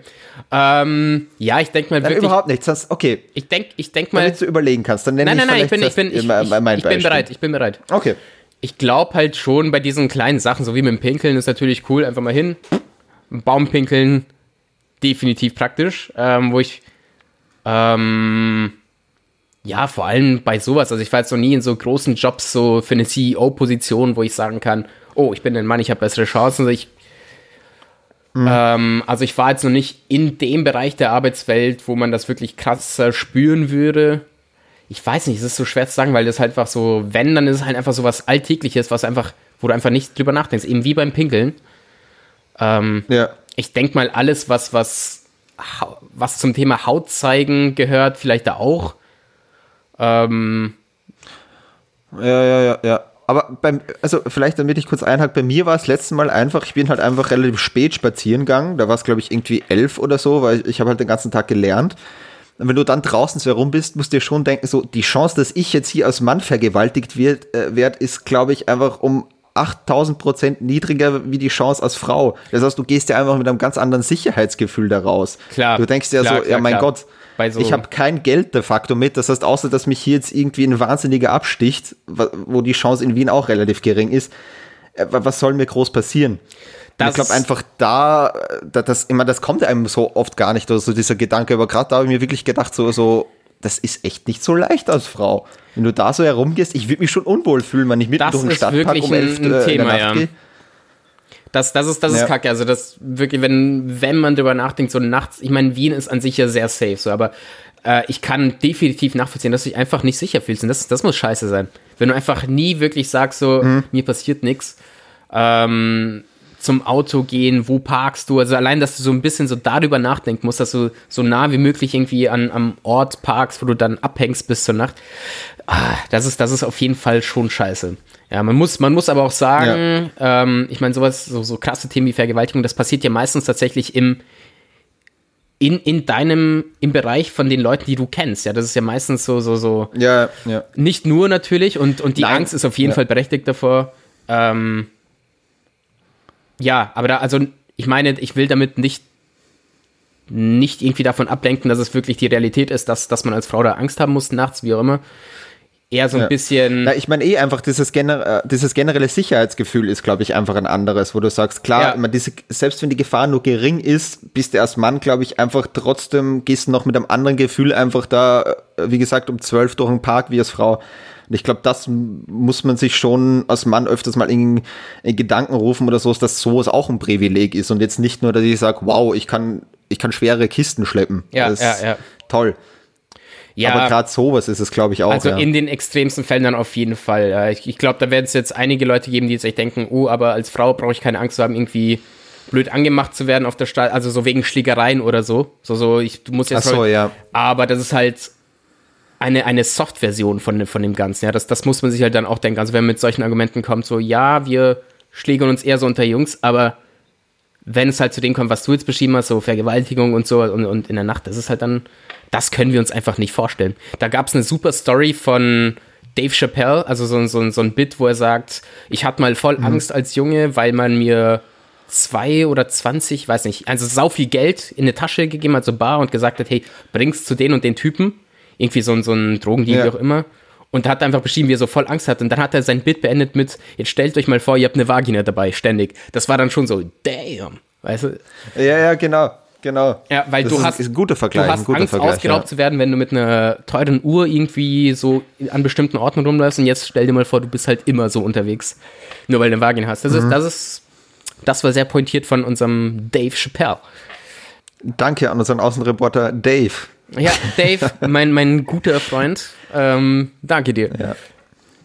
B: Ähm, ja, ich denke mal
A: Nein,
B: wirklich.
A: überhaupt nichts. Das, okay,
B: Ich denke ich denk mal.
A: damit du überlegen kannst, dann nenne
B: Nein, nein, nein, ich
A: vielleicht
B: bin, ich bin,
A: das-
B: ich,
A: mein-
B: ich,
A: mein
B: ich bin bereit, ich bin bereit.
A: Okay.
B: Ich glaube halt schon bei diesen kleinen Sachen, so wie mit dem Pinkeln, ist natürlich cool. Einfach mal hin, Baum pinkeln, definitiv praktisch. Ähm, wo ich, ähm, ja, vor allem bei sowas, also ich war jetzt noch nie in so großen Jobs, so für eine CEO-Position, wo ich sagen kann, oh, ich bin ein Mann, ich habe bessere Chancen. Also ich, ähm, also ich war jetzt noch nicht in dem Bereich der Arbeitswelt, wo man das wirklich krasser spüren würde ich weiß nicht, es ist so schwer zu sagen, weil das halt einfach so, wenn, dann ist es halt einfach so was Alltägliches, was einfach, wo du einfach nicht drüber nachdenkst, eben wie beim Pinkeln. Ähm,
A: Ja.
B: ich denke mal, alles, was, was, was zum Thema Haut zeigen gehört, vielleicht da auch. Ähm,
A: Ja, ja, ja, ja. Aber beim, also vielleicht damit ich kurz einhake, bei mir war es letztes Mal einfach, ich bin halt einfach relativ spät spazieren gegangen, da war es glaube ich irgendwie elf oder so, weil ich, ich habe halt den ganzen Tag gelernt wenn du dann draußen so herum bist, musst du dir schon denken, so die Chance, dass ich jetzt hier als Mann vergewaltigt wird, äh, werd, ist, glaube ich, einfach um 8000 Prozent niedriger wie die Chance als Frau. Das heißt, du gehst ja einfach mit einem ganz anderen Sicherheitsgefühl da raus.
B: Klar.
A: Du denkst dir
B: klar,
A: so,
B: klar,
A: ja mein
B: klar.
A: Gott,
B: so-
A: ich habe kein Geld de facto mit. Das heißt, außer dass mich hier jetzt irgendwie ein Wahnsinniger absticht, wo die Chance in Wien auch relativ gering ist, äh, wa- was soll mir groß passieren? Ich glaube einfach da, äh, da das, ich meine, das kommt einem so oft gar nicht, also dieser Gedanke, aber gerade da habe ich mir wirklich gedacht, so, so, das ist echt nicht so leicht als Frau. Wenn du da so herumgehst, ich würde mich schon unwohl fühlen, wenn ich mitten
B: Das
A: durch den Stadtpark um
B: ein-
A: elf
B: ein
A: äh, in der
B: Thema,
A: Nacht
B: ja.
A: gehe.
B: Das, das ist, das ist
A: Ja.
B: kacke. Also das wirklich, wenn, wenn man drüber nachdenkt, so nachts, ich meine, Wien ist an sich ja sehr safe, so, aber äh, ich kann definitiv nachvollziehen, dass du dich einfach nicht sicher fühlst. Und das, das muss scheiße sein. Wenn du einfach nie wirklich sagst, so,
A: Mhm.
B: mir passiert nichts, ähm, zum Auto gehen, wo parkst du? Also allein, dass du so ein bisschen so darüber nachdenken musst, dass du so nah wie möglich irgendwie an, am Ort parkst, wo du dann abhängst bis zur Nacht. Ah, das ist, das ist auf jeden Fall schon scheiße. Ja, man muss, man muss aber auch sagen, ähm, ich meine, sowas, so, so krasse Themen wie Vergewaltigung, das passiert ja meistens tatsächlich im, in, in deinem, im Bereich von den Leuten, die du kennst. Ja, das ist ja meistens so, so, so,
A: Ja, ja.
B: nicht nur natürlich und, und die
A: Nein.
B: Angst ist auf jeden
A: Ja.
B: Fall berechtigt davor. Ähm, ja, aber da, also ich meine, ich will damit nicht, nicht irgendwie davon ablenken, dass es wirklich die Realität ist, dass, dass man als Frau da Angst haben muss nachts, wie auch immer. Eher so ein
A: Ja.
B: bisschen.
A: Na, ich meine eh einfach, dieses, gener äh, dieses generelle Sicherheitsgefühl ist, glaube ich, einfach ein anderes, wo du sagst, klar,
B: Ja.
A: meine, diese, selbst wenn die Gefahr nur gering ist, bist du als Mann, glaube ich, einfach trotzdem, gehst du noch mit einem anderen Gefühl einfach da, äh, wie gesagt, um zwölf durch den Park wie als Frau. Und ich glaube, das muss man sich schon als Mann öfters mal in, in Gedanken rufen oder so, dass sowas auch ein Privileg ist und jetzt nicht nur, dass ich sage, wow, ich kann, ich kann schwere Kisten schleppen.
B: Ja,
A: das
B: ja, ja.
A: Toll.
B: ja,
A: Aber gerade sowas ist es, glaube ich, auch.
B: Also
A: ja.
B: in den extremsten Fällen dann auf jeden Fall. Ich, ich glaube, da werden es jetzt einige Leute geben, die jetzt echt denken, oh, aber als Frau brauche ich keine Angst zu haben, irgendwie blöd angemacht zu werden auf der Straße, also so wegen Schlägereien oder so. So, so, ich, du musst jetzt
A: Ach so, ja.
B: Aber das ist halt eine, eine Soft-Version von, von dem Ganzen. Ja, das, das muss man sich halt dann auch denken. Also wenn man mit solchen Argumenten kommt, so, ja, wir schlägern uns eher so unter Jungs, aber wenn es halt zu dem kommt, was du jetzt beschrieben hast, so Vergewaltigung und so und, und in der Nacht, das ist halt dann, das können wir uns einfach nicht vorstellen. Da gab es eine super Story von Dave Chappelle, also so, ein- so, so ein Bit, wo er sagt, ich hatte mal voll Angst als Junge, weil man mir zwei oder zwanzig, weiß nicht, also sau viel Geld in eine Tasche gegeben hat, so bar und gesagt hat, hey, bring's zu den und den Typen. Irgendwie so, ein- so ein Drogendeal,
A: Ja.
B: wie auch immer. Und hat einfach beschrieben, wie er so voll Angst hat. Und dann hat er sein Bit beendet mit, jetzt stellt euch mal vor, ihr habt eine Vagina dabei, ständig. Das war dann schon so, damn. Weißt du?
A: Ja, ja, genau, genau.
B: Ja, weil
A: das
B: du
A: ist,
B: hast,
A: ist ein guter Vergleich.
B: du hast
A: guter
B: Angst,
A: Vergleich,
B: ausgeraubt
A: ja.
B: zu werden, wenn du mit einer teuren Uhr irgendwie so an bestimmten Orten rumläufst. Und jetzt stell dir mal vor, du bist halt immer so unterwegs, nur weil du eine Vagina hast. Das
A: Mhm.
B: ist, das ist, das war sehr pointiert von unserem Dave Chappelle.
A: Danke an unseren Außenreporter Dave.
B: Ja, Dave, mein, mein guter Freund, ähm, danke dir.
A: Ja.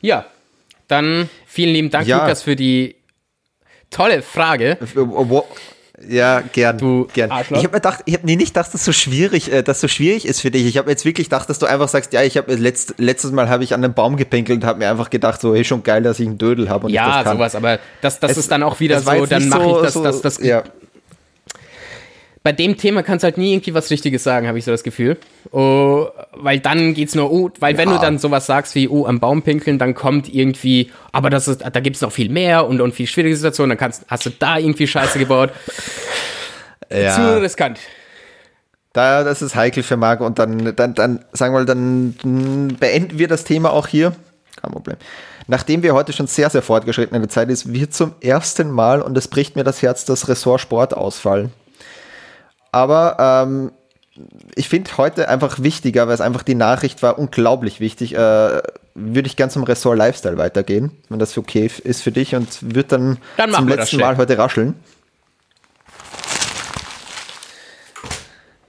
B: Ja, dann vielen lieben Dank,
A: Ja.
B: Lukas, für die tolle Frage.
A: Wo- Ja, gern.
B: Du
A: gern.
B: Arschloch.
A: Ich habe mir gedacht, ich habe nee, nicht gedacht, dass das so schwierig, äh, dass so schwierig ist für dich. Ich habe jetzt wirklich gedacht, dass du einfach sagst, ja, ich habe letzt, letztes Mal habe ich an einem Baum gepinkelt und habe mir einfach gedacht, so, hey, schon geil, dass ich einen Dödel habe und ich
B: Ja,
A: das kann.
B: sowas, aber das, das
A: Es-
B: ist dann auch wieder
A: Das
B: so, dann mache
A: so-
B: ich das,
A: so,
B: das, das,
A: ja.
B: Bei dem Thema kannst du halt nie irgendwie was Richtiges sagen, habe ich so das Gefühl. Oh, weil dann geht's nur, oh, weil wenn
A: Ja.
B: du dann sowas sagst wie, oh, am Baum pinkeln, dann kommt irgendwie, aber das ist, da gibt's noch viel mehr und, und viel schwierige Situationen, dann kannst, hast du da irgendwie Scheiße gebaut. (laughs) Zu
A: ja.
B: riskant.
A: Da, das ist heikel für Marco und dann, dann, dann, sagen wir mal, dann beenden wir das Thema auch hier. Kein Problem. Nachdem wir heute schon sehr, sehr fortgeschritten in der Zeit ist, wird zum ersten Mal, und es bricht mir das Herz, das Ressort Sport ausfallen. Aber ähm, ich finde heute einfach wichtiger, weil es einfach die Nachricht war unglaublich wichtig, äh, würde ich ganz zum Ressort Lifestyle weitergehen, wenn das okay ist für dich und wird dann,
B: Dann
A: zum letzten. Mal heute rascheln.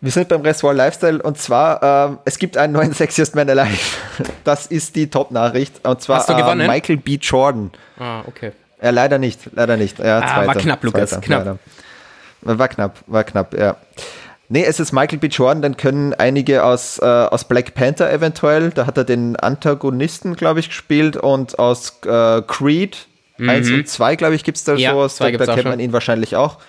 A: Wir sind beim Ressort Lifestyle und zwar, ähm, es gibt einen neuen (laughs) Sexiest Man Alive. Das ist die Top-Nachricht. Und zwar äh? Michael B. Jordan.
B: Ah, okay.
A: Ja, leider nicht, leider nicht. Ja,
B: Ah, war knapp, Lukas, knapp.
A: leider. War knapp, war knapp, ja. Nee, es ist Michael B. Jordan, den können einige aus, äh, aus Black Panther eventuell, da hat er den Antagonisten, glaube ich, gespielt und aus äh, Creed 1 und 2, glaube ich, gibt es da
B: Mhm. Ja,
A: sowas, da, da kennt
B: schon.
A: man ihn wahrscheinlich auch.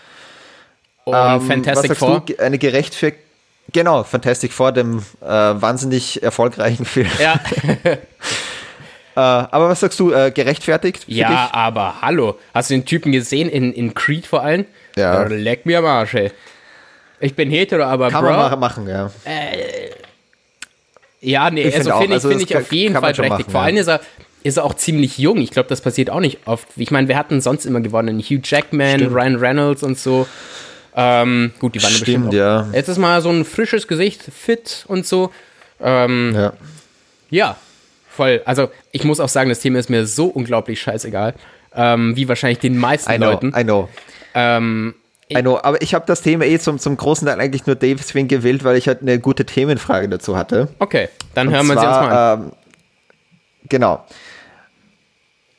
B: Und
A: Ähm, was
B: Fantastic
A: sagst
B: Four.
A: Du, eine gerechtfertigte Genau, Fantastic Four, dem äh, wahnsinnig erfolgreichen (laughs) Film.
B: Ja. (laughs)
A: äh, aber was sagst du, äh, gerechtfertigt?
B: ja,
A: dich?
B: aber hallo. Hast du den Typen gesehen in, in Creed vor allem?
A: Ja.
B: Äh, Leck mir am Arsch, ey. Ich bin hetero, aber
A: Kann
B: Bro.
A: man ma- machen, ja.
B: Ja, nee,
A: Ich
B: also
A: finde
B: ich,
A: also
B: find ich auf jeden Fall berechtigt. Vor
A: ja.
B: allem ist er, ist er auch ziemlich jung. Ich glaube, das passiert auch nicht oft. Ich meine, wir hatten sonst immer gewonnen. Hugh Jackman,
A: Stimmt.
B: Ryan Reynolds und so. Ähm, gut, die waren ja bestimmt
A: Stimmt,
B: auch.
A: ja.
B: Jetzt ist mal so ein frisches Gesicht, fit und so. Ähm,
A: ja.
B: ja, voll. Also ich muss auch sagen, das Thema ist mir so unglaublich scheißegal. Ähm, wie wahrscheinlich den meisten
A: I know,
B: Leuten.
A: I know.
B: Ähm,
A: I know, aber ich habe das Thema eh zum, zum großen Teil eigentlich nur deswegen gewählt, weil ich halt eine gute Themenfrage dazu hatte.
B: okay, dann
A: Und
B: hören wir sie uns
A: zwar,
B: mal an.
A: Ähm, genau.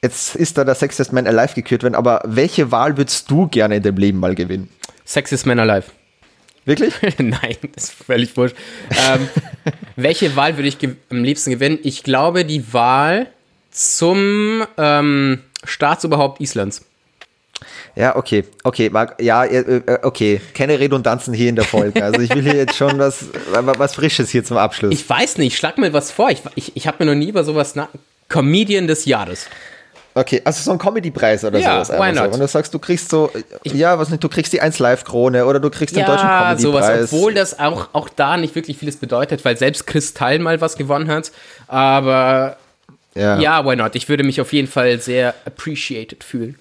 A: Jetzt ist da der Sexiest Man Alive gekürt worden, aber welche Wahl würdest du gerne in dem Leben mal gewinnen?
B: Sexiest Man Alive.
A: Wirklich? (laughs)
B: Nein, das ist völlig wurscht. Ähm, (laughs) welche Wahl würde ich am liebsten gewinnen? Ich glaube, die Wahl zum ähm, Staatsoberhaupt Islands.
A: Ja, okay, okay, Marc, ja, äh, äh, okay, keine Redundanzen hier in der Folge. Also ich will hier jetzt schon was, was Frisches hier zum Abschluss.
B: Ich weiß nicht, schlag mir was vor. Ich, ich, ich habe mir noch nie über sowas nach. Comedian des Jahres.
A: Okay, also so ein Comedy-Preis oder
B: Ja,
A: sowas.
B: why
A: einfach So.
B: not?
A: Wenn du sagst, du kriegst so, ja, was nicht, du kriegst die 1 Live-Krone oder du kriegst den deutschen
B: Ja, sowas,
A: Comedy-Preis.
B: obwohl das auch, auch da nicht wirklich vieles bedeutet, weil selbst Kristall mal was gewonnen hat. Aber
A: ja.
B: ja, why not? Ich würde mich auf jeden Fall sehr appreciated fühlen.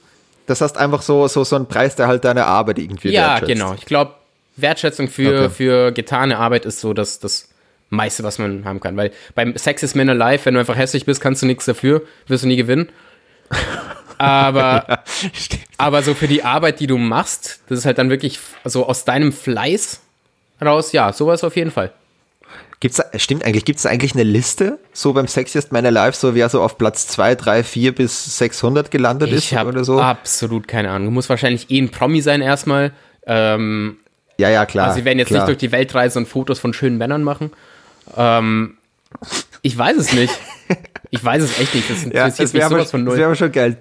A: Das heißt einfach so, so, so ein Preis, der halt deine Arbeit irgendwie
B: Ja,
A: wertschätzt.
B: genau. Ich glaube, Wertschätzung für,
A: Okay.
B: für getane Arbeit ist so das, das meiste, was man haben kann. Weil beim Sex is Men Alive, wenn du einfach hässlich bist, kannst du nichts dafür, wirst du nie gewinnen. (laughs) Aber, aber so für die Arbeit, die du machst, das ist halt dann wirklich so aus deinem Fleiß raus, ja, sowas auf jeden Fall.
A: Gibt's da, stimmt eigentlich, gibt es eigentlich eine Liste, so beim Sexiest Man Alive, so wer so auf Platz 2, 3, 4 bis 600 gelandet
B: Ich
A: ist oder so?
B: absolut keine Ahnung. Du musst wahrscheinlich eh ein Promi sein erstmal. Ähm,
A: ja, ja, klar.
B: Also sie werden jetzt
A: klar.
B: nicht durch die Welt reisen und Fotos von schönen Männern machen. Ähm, ich weiß es nicht. (laughs) Ich weiß es echt nicht. Das
A: ja,
B: interessiert
A: das
B: mich
A: wäre
B: sowas von
A: das
B: null.
A: wär aber schon geil.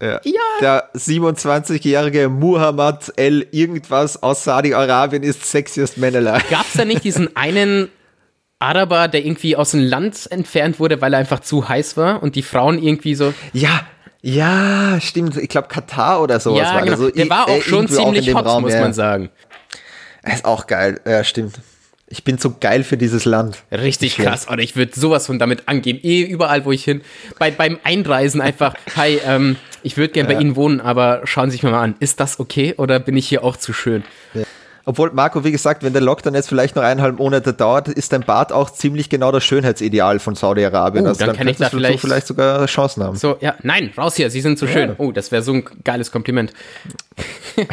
A: Ja.
B: Ja.
A: Der 27-jährige Muhammad El irgendwas aus Saudi-Arabien ist Sexiest Man Alive.
B: Gab es da nicht diesen einen Araber, der irgendwie aus dem Land entfernt wurde, weil er einfach zu heiß war und die Frauen irgendwie so.
A: Ja, ja, stimmt. Ich glaube Katar oder sowas
B: ja,
A: war
B: genau.
A: das. So,
B: der war
A: äh,
B: auch schon
A: irgendwo in
B: ziemlich
A: dem
B: hot,
A: Raum,
B: muss
A: ja.
B: man sagen.
A: Er ist auch geil. Ja, stimmt. Ich bin so geil für dieses Land.
B: Richtig
A: Schlimm.
B: krass. Oder ich würde sowas von damit angeben. Eh, überall, wo ich hin. Bei, beim Einreisen einfach, hi, ähm, ich würde gern bei Ihnen wohnen, aber schauen Sie sich mal an. Ist das okay oder bin ich hier auch zu schön?
A: Obwohl, Marco, wie gesagt, wenn der Lockdown jetzt vielleicht noch eineinhalb Monate dauert, ist dein Bart auch ziemlich genau das Schönheitsideal von Saudi-Arabien.
B: Oh,
A: also
B: dann kann ich da
A: könntest du
B: vielleicht-
A: vielleicht sogar Chancen haben.
B: So, ja, nein, raus hier, Sie sind zu schön. Oh, das wäre so ein geiles Kompliment. (laughs)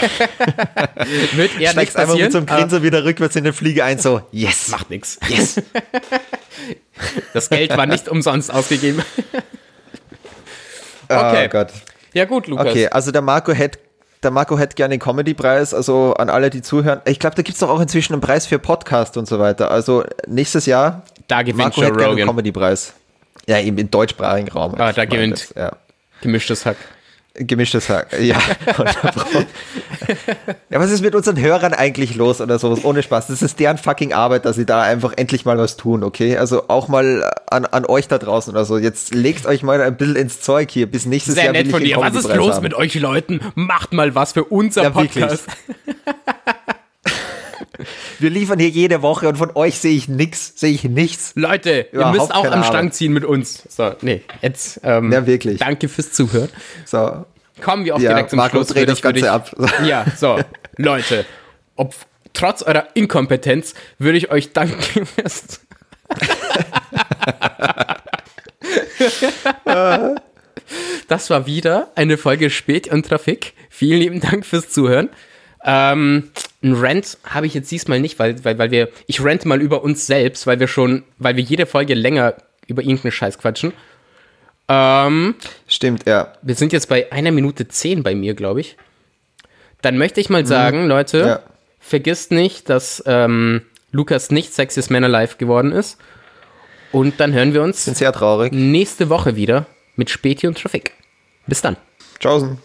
B: Wird eher nicht
A: Steigst einfach
B: passieren.
A: mit so einem Grinser wieder rückwärts in den Flieger ein, so, yes.
B: Macht nix. Yes. (laughs) das Geld war nicht umsonst ausgegeben. (laughs) Okay.
A: Oh Gott.
B: Ja gut, Lukas.
A: Okay, also der Marco hätte der Marco hätte gerne den Comedy-Preis, also an alle, die zuhören. Ich glaube, da gibt es doch auch inzwischen einen Preis für Podcast und so weiter. Also nächstes Jahr,
B: Da gewinnt
A: Marco
B: Joe
A: hätte gerne einen
B: Rogan.
A: Comedy-Preis. Ja, im, im deutschsprachigen Raum.
B: Ah, da gewinnt-
A: das, Ja.
B: Gemischtes Hack.
A: Gemischtes Hack, (laughs) ja. ja, was ist mit unseren Hörern eigentlich los oder sowas? Ohne Spaß. Das ist deren fucking Arbeit, dass sie da einfach endlich mal was tun, okay? Also auch mal an, an euch da draußen oder so. Jetzt legt euch mal ein bisschen ins Zeug hier. Bis nächstes
B: Sehr
A: Jahr
B: nett
A: will
B: von dir. Was ist los
A: haben.
B: mit euch Leuten? Macht mal was für unser
A: Ja.
B: Podcast. (laughs)
A: Wir liefern hier jede Woche und von euch sehe ich nix, sehe ich nichts.
B: Leute, ihr
A: Überhaupt
B: müsst auch am Strang ziehen mit uns. So, nee, jetzt ähm,
A: Ja, wirklich.
B: danke fürs Zuhören.
A: So,
B: Kommen wir auch
A: ja,
B: direkt zum
A: Marco,
B: Schluss.
A: dreh
B: würde
A: das Ganze
B: ich-
A: ab. (laughs)
B: Ja, so, Leute, ob, trotz eurer Inkompetenz würde ich euch danken. (laughs) (laughs) das war wieder eine Folge Spät und Trafik. Vielen lieben Dank fürs Zuhören. Ähm, ein Rant habe ich jetzt diesmal nicht, weil, weil, weil wir, ich rante mal über uns selbst, weil wir schon, weil wir jede Folge länger über irgendeinen Scheiß quatschen. Ähm,
A: Stimmt, ja.
B: wir sind jetzt bei einer Minute zehn bei mir, glaube ich. Dann möchte ich mal sagen, Leute,
A: Ja.
B: vergisst nicht, dass ähm, Lukas nicht Sexiest Man Alive geworden ist. Und dann hören wir uns
A: sehr traurig.
B: nächste Woche wieder mit Späti und Traffic. Bis dann.
A: Tschaußen.